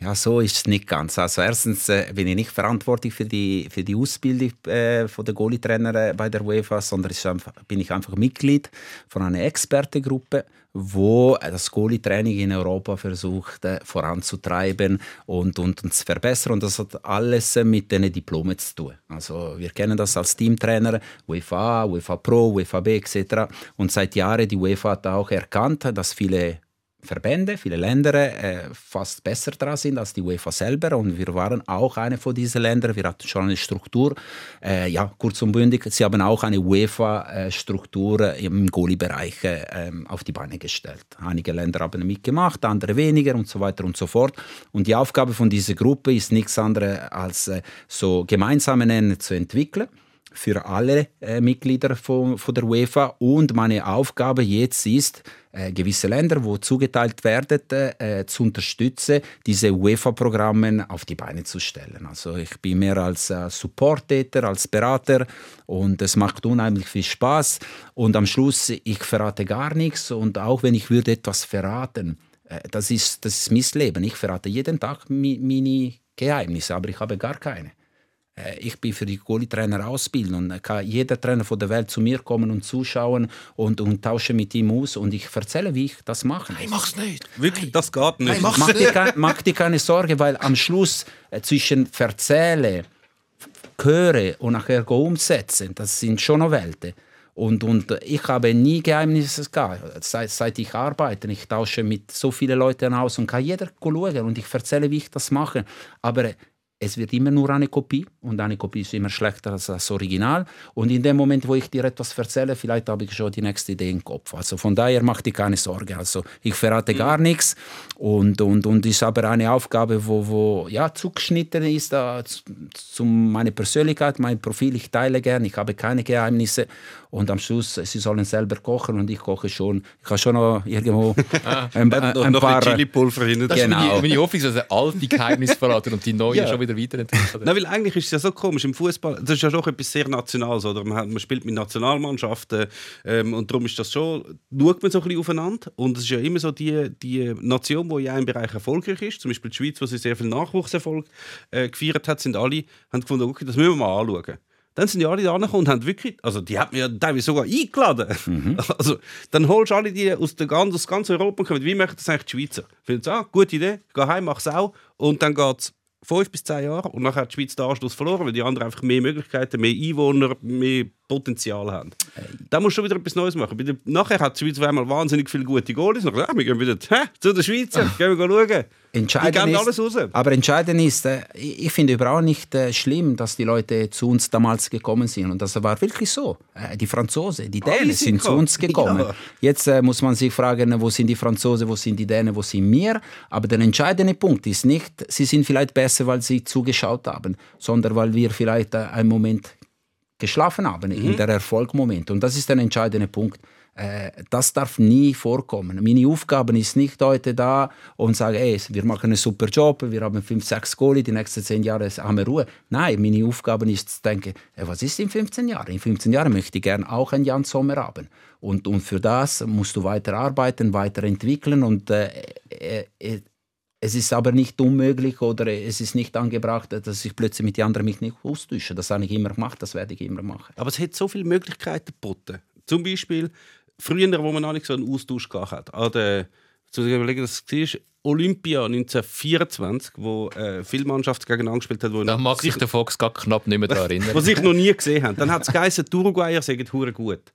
Ja, so ist es nicht ganz. Also erstens äh, bin ich nicht verantwortlich für die, für die Ausbildung äh, der Goalie-Trainer äh, bei der UEFA, sondern einfach, bin ich einfach Mitglied von einer Expertengruppe, wo das Goalie-Training in Europa versucht äh, voranzutreiben und, und, und zu verbessern. Und das hat alles äh, mit den Diplomen zu tun. Also wir kennen das als Teamtrainer, UEFA, UEFA Pro, UEFA B etc. Und seit Jahren die UEFA hat auch erkannt, dass viele Verbände, viele Länder äh, fast besser dran sind als die UEFA selber. Und wir waren auch eine von diesen Ländern. Wir hatten schon eine Struktur. Äh, ja, kurz und bündig, sie haben auch eine UEFA-Struktur äh, im Goalie-Bereich äh, auf die Beine gestellt. Einige Länder haben mitgemacht, andere weniger und so weiter und so fort. Und die Aufgabe von dieser Gruppe ist nichts anderes als äh, so gemeinsame Nenner zu entwickeln für alle äh, Mitglieder von, von der UEFA. Und meine Aufgabe jetzt ist, äh, gewisse Länder, wo zugeteilt werden, äh, zu unterstützen, diese UEFA-Programme auf die Beine zu stellen. Also ich bin mehr als äh, Supporttäter, als Berater und es macht unheimlich viel Spaß. Und am Schluss, ich verrate gar nichts und auch wenn ich würde etwas verraten, äh, das ist, das ist mein Leben. Ich verrate jeden Tag mi meine Geheimnisse, aber ich habe gar keine. Äh, ich bin für die Goalie-Trainer ausbilden und kann jeder Trainer von der Welt zu mir kommen und zuschauen und, und tausche mit ihm aus und ich erzähle, wie ich das mache. Nein, mach's nicht. Wirklich, Nein. das geht nicht. Nein, mach, dir, mach dir keine Sorge, weil am Schluss äh, zwischen Erzählen, Hören und nachher umsetzen, das sind schon noch Welten. Und, und ich habe nie Geheimnisse gehabt, seit, seit ich arbeite. Ich tausche mit so vielen Leuten aus und kann jeder schauen und ich erzähle, wie ich das mache. Aber es wird immer nur eine Kopie und eine Kopie ist immer schlechter als das Original. Und in dem Moment, wo ich dir etwas erzähle, vielleicht habe ich schon die nächste Idee im Kopf. Also von daher mach dir keine Sorge. Also ich verrate mhm. gar nichts und, und, und ist aber eine Aufgabe, wo, wo ja, zugeschnitten ist uh, zu, zu meiner Persönlichkeit, mein Profil. Ich teile gerne, ich habe keine Geheimnisse und am Schluss, sie sollen selber kochen und ich koche schon. Ich habe schon noch irgendwo ah, ein, ein, ein noch paar... Chili-Pulver hin. Das genau. ist meine Hoffnung, dass er alte Geheimnisse verraten und die neuen ja. schon wieder weiterentwickeln. Nein, weil eigentlich ist es ja so komisch im Fußball. Das ist ja schon etwas sehr Nationales. Oder? Man, man spielt mit Nationalmannschaften ähm, und darum ist das schon, schaut man so ein bisschen aufeinander. Und es ist ja immer so die, die Nation, die in einem Bereich erfolgreich ist. Zum Beispiel die Schweiz, wo sie sehr viel Nachwuchserfolg äh, gefeiert hat, sind alle, haben gefunden, okay, das müssen wir mal anschauen. Dann sind die alle da und haben wirklich, also die hat mir ja teilweise sogar eingeladen. Mhm. Also, dann holst du alle die aus, der ganzen, aus ganz Europa und kommen, wie machen das eigentlich die Schweizer? Finden sie, ah, gute Idee, geh heim, mach es auch. Und dann geht es fünf bis zehn Jahre und nachher hat die Schweiz den Anschluss verloren, weil die anderen einfach mehr Möglichkeiten, mehr Einwohner, mehr Potenzial haben. Da musst du schon wieder etwas Neues machen. Nachher hat die Schweiz einmal wahnsinnig viele gute Goalies. Nachher, ja, wir gehen wieder hä, zu der Schweiz, gehen wir schauen. Entscheidend die geben alles raus. Aber entscheidend ist, äh, ich finde überhaupt nicht äh, schlimm, dass die Leute zu uns damals gekommen sind. Und das war wirklich so. Äh, die Franzosen, die Dänen sind zu uns gekommen. Ja. Jetzt muss man sich fragen, wo sind die Franzosen, wo sind die Dänen, wo sind wir? Aber der entscheidende Punkt ist nicht, sie sind vielleicht besser, weil sie zugeschaut haben, sondern weil wir vielleicht einen Moment geschlafen haben, mhm. in der Erfolgmoment. Und das ist der entscheidende Punkt. Äh, das darf nie vorkommen. Meine Aufgabe ist nicht heute da und sagen, ey, wir machen einen super Job, wir haben fünf, sechs Goalie, die nächsten zehn Jahre haben wir Ruhe. Nein, meine Aufgabe ist zu denken, ey, was ist in 15 Jahren? In 15 Jahren möchte ich gerne auch einen Jan Sommer haben. Und, und für das musst du weiter arbeiten, weiterentwickeln und äh, äh, äh es ist aber nicht unmöglich oder es ist nicht angebracht, dass ich plötzlich mit den anderen mich nicht austausche. Das habe ich immer gemacht, das werde ich immer machen. Aber es hat so viele Möglichkeiten geboten. Zum Beispiel früher, wo man noch nicht so einen Austausch gehabt hat. An der, zu überlegen, das war Olympia 1924, wo äh, viele Mannschaften gegeneinander gespielt haben. Da mag sich der Fox gar knapp nicht mehr daran erinnern. was ich noch nie gesehen habe. Dann hat es geheißen, die Uruguayer sagen hure gut.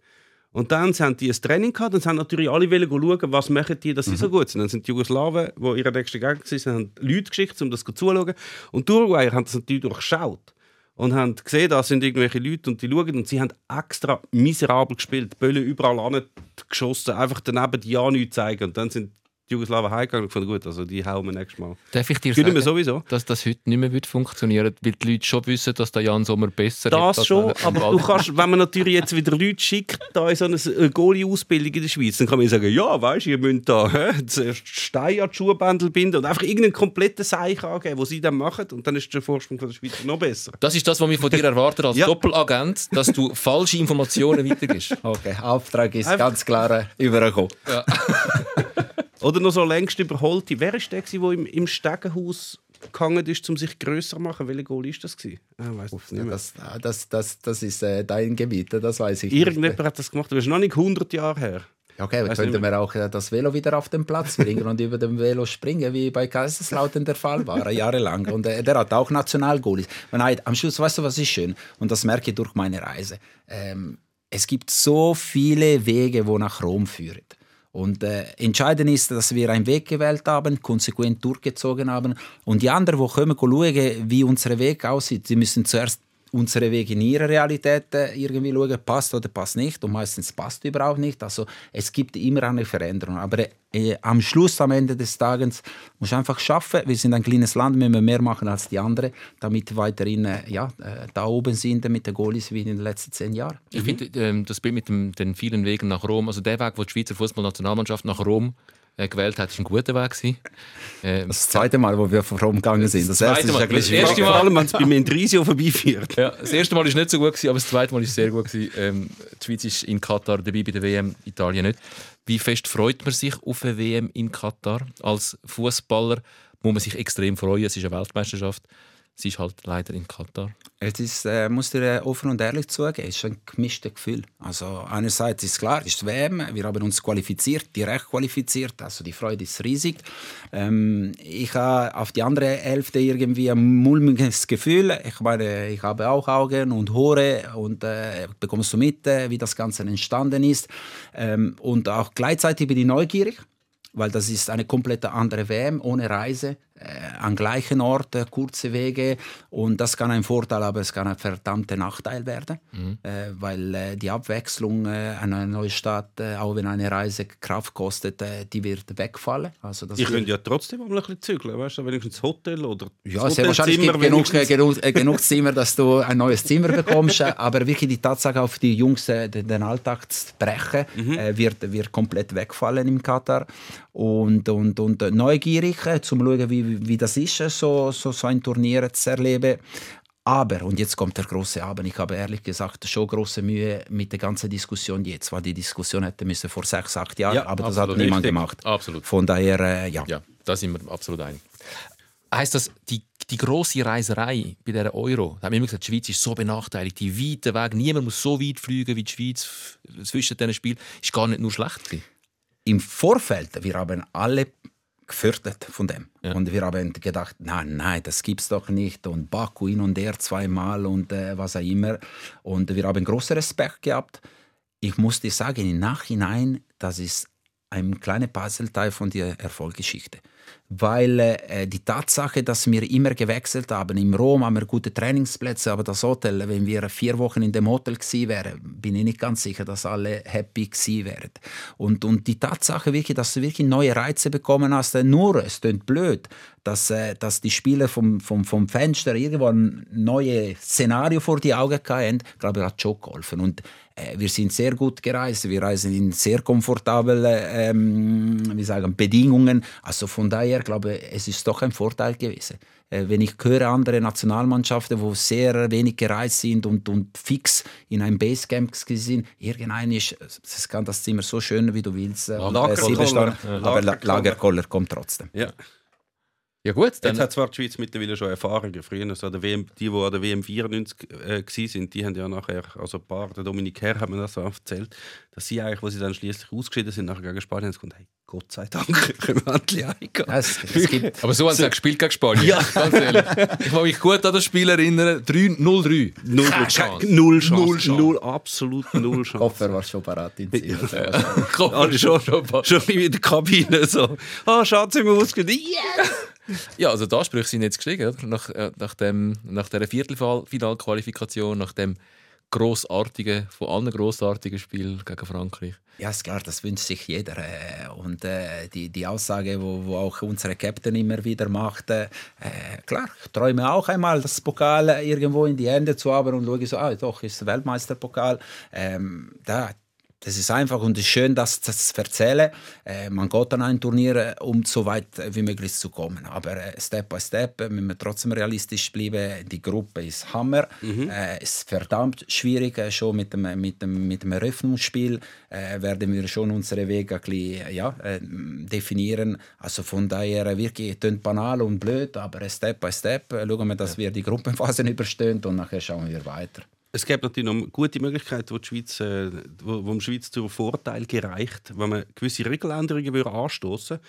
Und dann haben die ein Training gehabt und haben natürlich alle schauen, was machen die, dass sie mhm. so gut sind. Dann sind die Jugoslawen, die ihre nächsten Gegner waren, haben Leute geschickt, um das zuzuschauen. Und die Uruguayer haben das natürlich durchschaut und haben gesehen, da sind irgendwelche Leute und die schauen und sie haben extra miserabel gespielt, Bälle überall geschossen, einfach daneben die ja nichts zeigen und dann sind Jugoslawen heimgegangen und gefunden, gut, also die hauen wir nächstes Mal. Darf ich dir sagen, sowieso? dass das heute nicht mehr wird funktionieren weil die Leute schon wissen, dass der Jan Sommer besser ist? Das schon, aber du kannst, wenn man natürlich jetzt wieder Leute schickt, da in so eine Goalie-Ausbildung in der Schweiz, dann kann man sagen, ja, weißt du, ihr müsst da zuerst Stein an die Schuhbändel binden und einfach irgendeinen kompletten Seich angeben, den sie dann machen und dann ist der Vorsprung von der Schweiz noch besser. Das ist das, was wir von dir erwarten als ja. Doppelagent, dass du falsche Informationen weitergibst. Okay, Auftrag ist einfach. ganz klar äh, übergekommen. Ja. Oder noch so längst überholte. Wer war der, der im, im Stegenhaus gegangen ist, um sich grösser zu machen? Welcher Goal war das? Ah, weiss Uff, nicht das, das, das, das ist äh, dein Gebiet, das weiß ich Irgendjemand nicht. hat das gemacht, aber das ist noch nicht 100 Jahre her. Okay, aber könnten wir auch äh, das Velo wieder auf den Platz bringen und über dem Velo springen, wie bei Kaiserslautern der Fall war, jahrelang. Und äh, der hat auch Nationalgoalies. Nein, am Schluss, weißt du, was ist schön? Und das merke ich durch meine Reise. Ähm, es gibt so viele Wege, die nach Rom führen. Und äh, entscheidend ist, dass wir einen Weg gewählt haben, konsequent durchgezogen haben. Und die anderen, die kommen, schauen, wie unser Weg aussieht, sie müssen zuerst unsere Wege in ihrer Realität irgendwie schauen, passt oder passt nicht. Und meistens passt überhaupt nicht. Also es gibt immer eine Veränderung. Aber äh, am Schluss, am Ende des Tages, muss ich einfach schaffen. Wir sind ein kleines Land, wir müssen mehr machen als die anderen, damit wir weiterhin äh, ja, äh, da oben sind mit den Goalies wie in den letzten zehn Jahren. Ich mhm. finde ähm, das Bild mit dem, den vielen Wegen nach Rom, also der Weg, wo die Schweizer Fußballnationalmannschaft nach Rom äh, gewählt hat, ist ein guter Weg gewesen. Ähm, das zweite Mal, wo wir vorumgegangen sind. Das, das erste Mal, das erste Mal, vor allem, wenn es bei Mendrisio vorbeiführt. Ja, das erste Mal war nicht so gut, gewesen, aber das zweite Mal ist sehr gut. Gewesen. Ähm, die Schweiz ist in Katar dabei, bei der WM, Italien nicht. Wie fest freut man sich auf eine WM in Katar? Als Fußballer muss man sich extrem freuen. Es ist eine Weltmeisterschaft. Sie ist halt leider in Katar. Es ist, äh, muss dir äh, offen und ehrlich zugeben, es ist ein gemischtes Gefühl. Also einerseits ist klar, es ist WM, wir haben uns qualifiziert, direkt qualifiziert, also die Freude ist riesig. Ähm, ich habe auf die andere Hälfte irgendwie ein mulmiges Gefühl. Ich meine, ich habe auch Augen und Haare und äh, bekommst du mit, äh, wie das Ganze entstanden ist. Ähm, und auch gleichzeitig bin ich neugierig weil das ist eine komplett andere WM ohne Reise äh, am gleichen Ort, äh, kurze Wege. Und das kann ein Vorteil, aber es kann ein verdammter Nachteil werden, mhm. äh, weil äh, die Abwechslung äh, einer neuen Stadt, äh, auch wenn eine Reise Kraft kostet, die wird wegfallen. Also das ich könnte ja trotzdem mal ein bisschen zügeln, weißt du, wenigstens Hotel oder Ja, sehr wahrscheinlich gibt genug, genug, genug Zimmer, dass du ein neues Zimmer bekommst, aber wirklich die Tatsache, auf die Jungs den Alltag zu brechen, mhm. wird, wird komplett wegfallen im Katar. Und, und, und neugierig, zum schauen, wie wie, das ist, so, so, so ein Turnier zu erleben. Aber, und jetzt kommt der große Aber, ich habe ehrlich gesagt schon große Mühe mit der ganzen Diskussion jetzt, weil die Diskussion hätte müssen vor sechs, acht Jahren, ja, aber das hat niemand richtig. gemacht. Absolut. Von daher, äh, ja. Ja, da sind wir absolut einig. Heißt das, die, die große Reiserei bei der Euro, da haben wir immer gesagt, die Schweiz ist so benachteiligt, die weiten Weg, niemand muss so weit fliegen wie die Schweiz zwischen diesen Spielen, ist gar nicht nur schlecht. Im Vorfeld, wir haben alle gefürchtet von dem. Ja. Und wir haben gedacht, nein, nein, das gibt's doch nicht. Und Baku hin und her zweimal und äh, was auch immer. Und wir haben großen Respekt gehabt. Ich muss dir sagen, im Nachhinein, das ist ein kleiner Puzzleteil von der Erfolgsgeschichte weil äh, die Tatsache, dass wir immer gewechselt haben, in Rom haben wir gute Trainingsplätze, aber das Hotel, wenn wir vier Wochen in dem Hotel gewesen wären, bin ich nicht ganz sicher, dass alle happy gewesen wären. Und, und die Tatsache wirklich, dass du wirklich neue Reize bekommen hast, äh, nur, es klingt blöd, dass, äh, dass die Spieler vom, vom, vom Fenster irgendwo ein neues Szenario vor die Augen hatten, glaube ich, hat schon geholfen. Und äh, wir sind sehr gut gereist, wir reisen in sehr komfortablen ähm, wie sagen, Bedingungen. Also von daher glaube es ist doch ein Vorteil gewesen. Äh, wenn ich höre andere Nationalmannschaften, wo sehr wenig gereist sind und, und fix in einem Basecamp sind, irgendein ist, es kann das Zimmer so schön, wie du willst. Äh, Lagerkoller. aber Lagerkoller kommt trotzdem. Ja. Ja gut, dann... Jetzt hat zwar die Schweiz mittlerweile schon Erfahrungen. Früher, also der WM, die, die an der WM 94 äh, sind, die haben ja nachher, also ein paar, der Dominik Herr hat mir das so erzählt, dass sie eigentlich, wo sie dann schließlich ausgeschieden sind, nachher gegen Spanien, haben sie gesagt, hey, Gott sei Dank, können wir endlich eingehen. Es, es gibt, Aber so haben sie gespielt gegen Spanien. Ja. Ganz ehrlich. Ich kann mich gut an das Spiel erinnern. 0-3. Null Chance. Null Chance. Null, Chance. null absolut null Chance. Koffer war schon parat in Ziel. Ja. Koffer also schon, schon, schon in der Kabine so. Ah, Schatz, sind wir ausgeschieden. Yes! Ja, also da Sprüche sind jetzt gestiegen, oder? Nach, äh, nach, dem, nach dieser Viertelfinalqualifikation, nach dem grossartigen, von allen grossartigen Spiel gegen Frankreich. Ja, ist klar, das wünscht sich jeder. Äh, und äh, die, die Aussage, wo, wo auch unsere Captain immer wieder macht, äh, klar, ich träume auch einmal, das Pokal irgendwo in die Hände zu haben und schaue so, ah, doch, ist Weltmeisterpokal. Ähm, da, das ist einfach und es ist schön, dass ich das erzähle. Äh, man geht an ein Turnier, äh, um so weit wie möglich zu kommen. Aber äh, Step by Step äh, müssen wir trotzdem realistisch bleiben. Die Gruppe ist Hammer. Mhm. Äh, es ist verdammt schwierig. Äh, schon mit dem, mit dem, mit dem Eröffnungsspiel äh, werden wir schon unsere Wege ein bisschen, ja, definieren. Also von daher wirklich banal und blöd, aber Step by Step schauen wir, dass wir die Gruppenphasen überstehen und nachher schauen wir weiter. Es gibt natürlich noch gute Möglichkeiten, wo die Schweiz, äh, wo, wo die Schweiz zum Vorteil gereicht, wenn man gewisse Regeländerungen anstoßen würde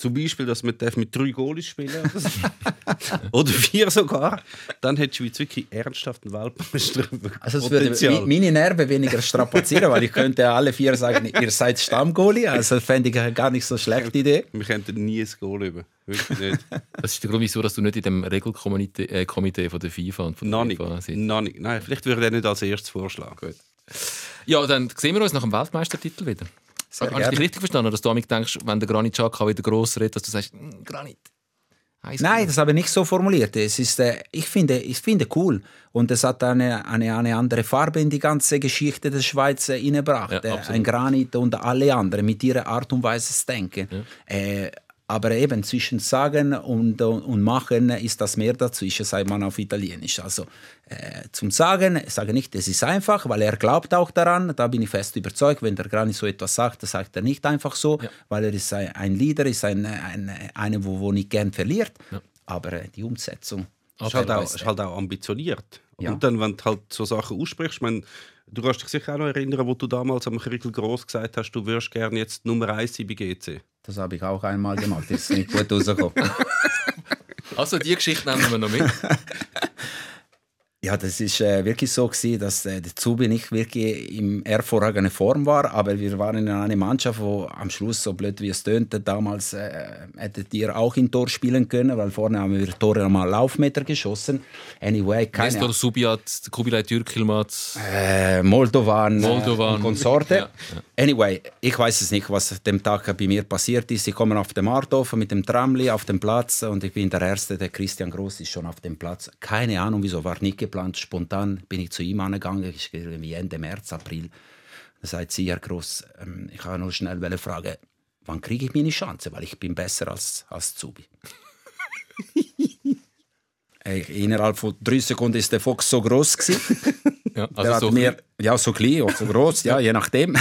zum Beispiel, dass man mit drei Goalies spielen oder vier sogar, dann hat die Schweiz wirklich ernsthaft einen Weltmeister. Also es würde meine Nerven weniger strapazieren, weil ich könnte alle vier sagen, ihr seid Stammgoalie, also fände ich eine gar nicht so schlechte Idee. Wir könnten nie ein Goal über, wirklich nicht. Das ist der Grund, wieso dass du nicht in dem Regelkomitee äh, Komitee von der FIFA und von der FIFA sitzt. Nein, vielleicht würde er nicht als erstes vorschlagen. Gut. Ja, dann sehen wir uns nach dem Weltmeistertitel wieder. Sehr Hast du dich richtig verstanden, dass du damit denkst, wenn der Granit Xhaka wieder gross redet, dass du sagst, hm, Granit? Nein, das habe ich nicht so formuliert. Es ist, äh, ich, finde, ich finde cool. Und es hat eine, eine, eine andere Farbe in die ganze Geschichte der Schweiz äh, hineingebracht. Ja, äh, ein Granit und alle anderen mit ihrer Art und Weise zu denken. Ja. Aber eben zwischen Sagen und, und Machen ist das mehr dazwischen, sagt man auf Italienisch. Also äh, zum Sagen, ich sage nicht, es ist einfach, weil er glaubt auch daran. Da bin ich fest überzeugt, wenn der Grani so etwas sagt, das sagt er nicht einfach so, ja. weil er ist ein, ein Leader, ist ein, ein, einer, wo, wo nicht gern verliert. Ja. Aber äh, die Umsetzung ist halt, auch, ist halt auch ambitioniert. Ja. Und dann, wenn du halt so Sachen aussprichst, ich meine, du kannst dich sicher auch noch erinnern, wo du damals am Krickel Gross gesagt hast, du würdest gerne jetzt Nummer 1 sein bei GC. Das habe ich auch einmal gemacht, das ist nicht gut rausgekommen. also die Geschichte nehmen wir noch mit. Ja, das ist äh, wirklich so gewesen, dass äh, der Zubi nicht wirklich in hervorragender Form war, aber wir waren in einer Mannschaft, wo am Schluss, so blöd wie es tönte, damals äh, hättet ihr auch in Tor spielen können, weil vorne haben wir Tore einmal Laufmeter geschossen. Anyway, keine Nestor Subiat, Kubilay Türkilmat, äh, Moldovan, Moldovan. und Konsorte. Ja, ja. Anyway, ich weiß es nicht, was dem Tag bei mir passiert ist. Ich komme auf dem Marthof mit dem Tramli auf den Platz und ich bin der Erste, der Christian Groß ist schon auf dem Platz. Keine Ahnung, wieso war nicht geplant. Spontan bin ich zu ihm angegangen, ich irgendwie Ende März, April. Da sagt sie, Herr Gross, ähm, ich habe nur schnell fragen, wann kriege ich meine Chance, weil ich bin besser als, als Zubi. Innerhalb von drei Sekunden ist der Fox so groß ja, also so mir, ja, so klein oder so groß, ja, je nachdem.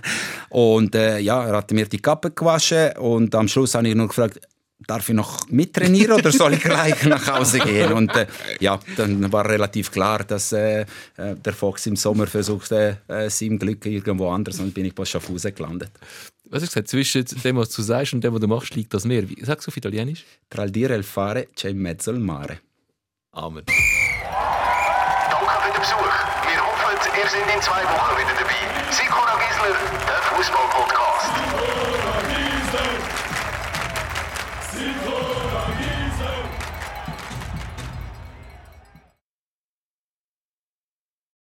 und äh, ja, er hat mir die Kappe gewaschen und am Schluss habe ich nur gefragt, darf ich noch mittrainieren oder soll ich gleich nach Hause gehen? Und äh, ja, dann war relativ klar, dass äh, äh der Fox im Sommer versuchte, äh, sein Glück irgendwo anders und bin ich bei Schaffhausen gelandet. was hast du gesagt, zwischen dem, was du sagst und dem, was du machst, liegt das Meer. Wie, sagst du auf Italienisch? Tra il dire e il fare c'è in mezzo il mare. Amen. Danke für den Besuch. Wir hoffen, ihr seid in zwei Wochen wieder dabei. Sikora Gisler, der Fußball-Podcast.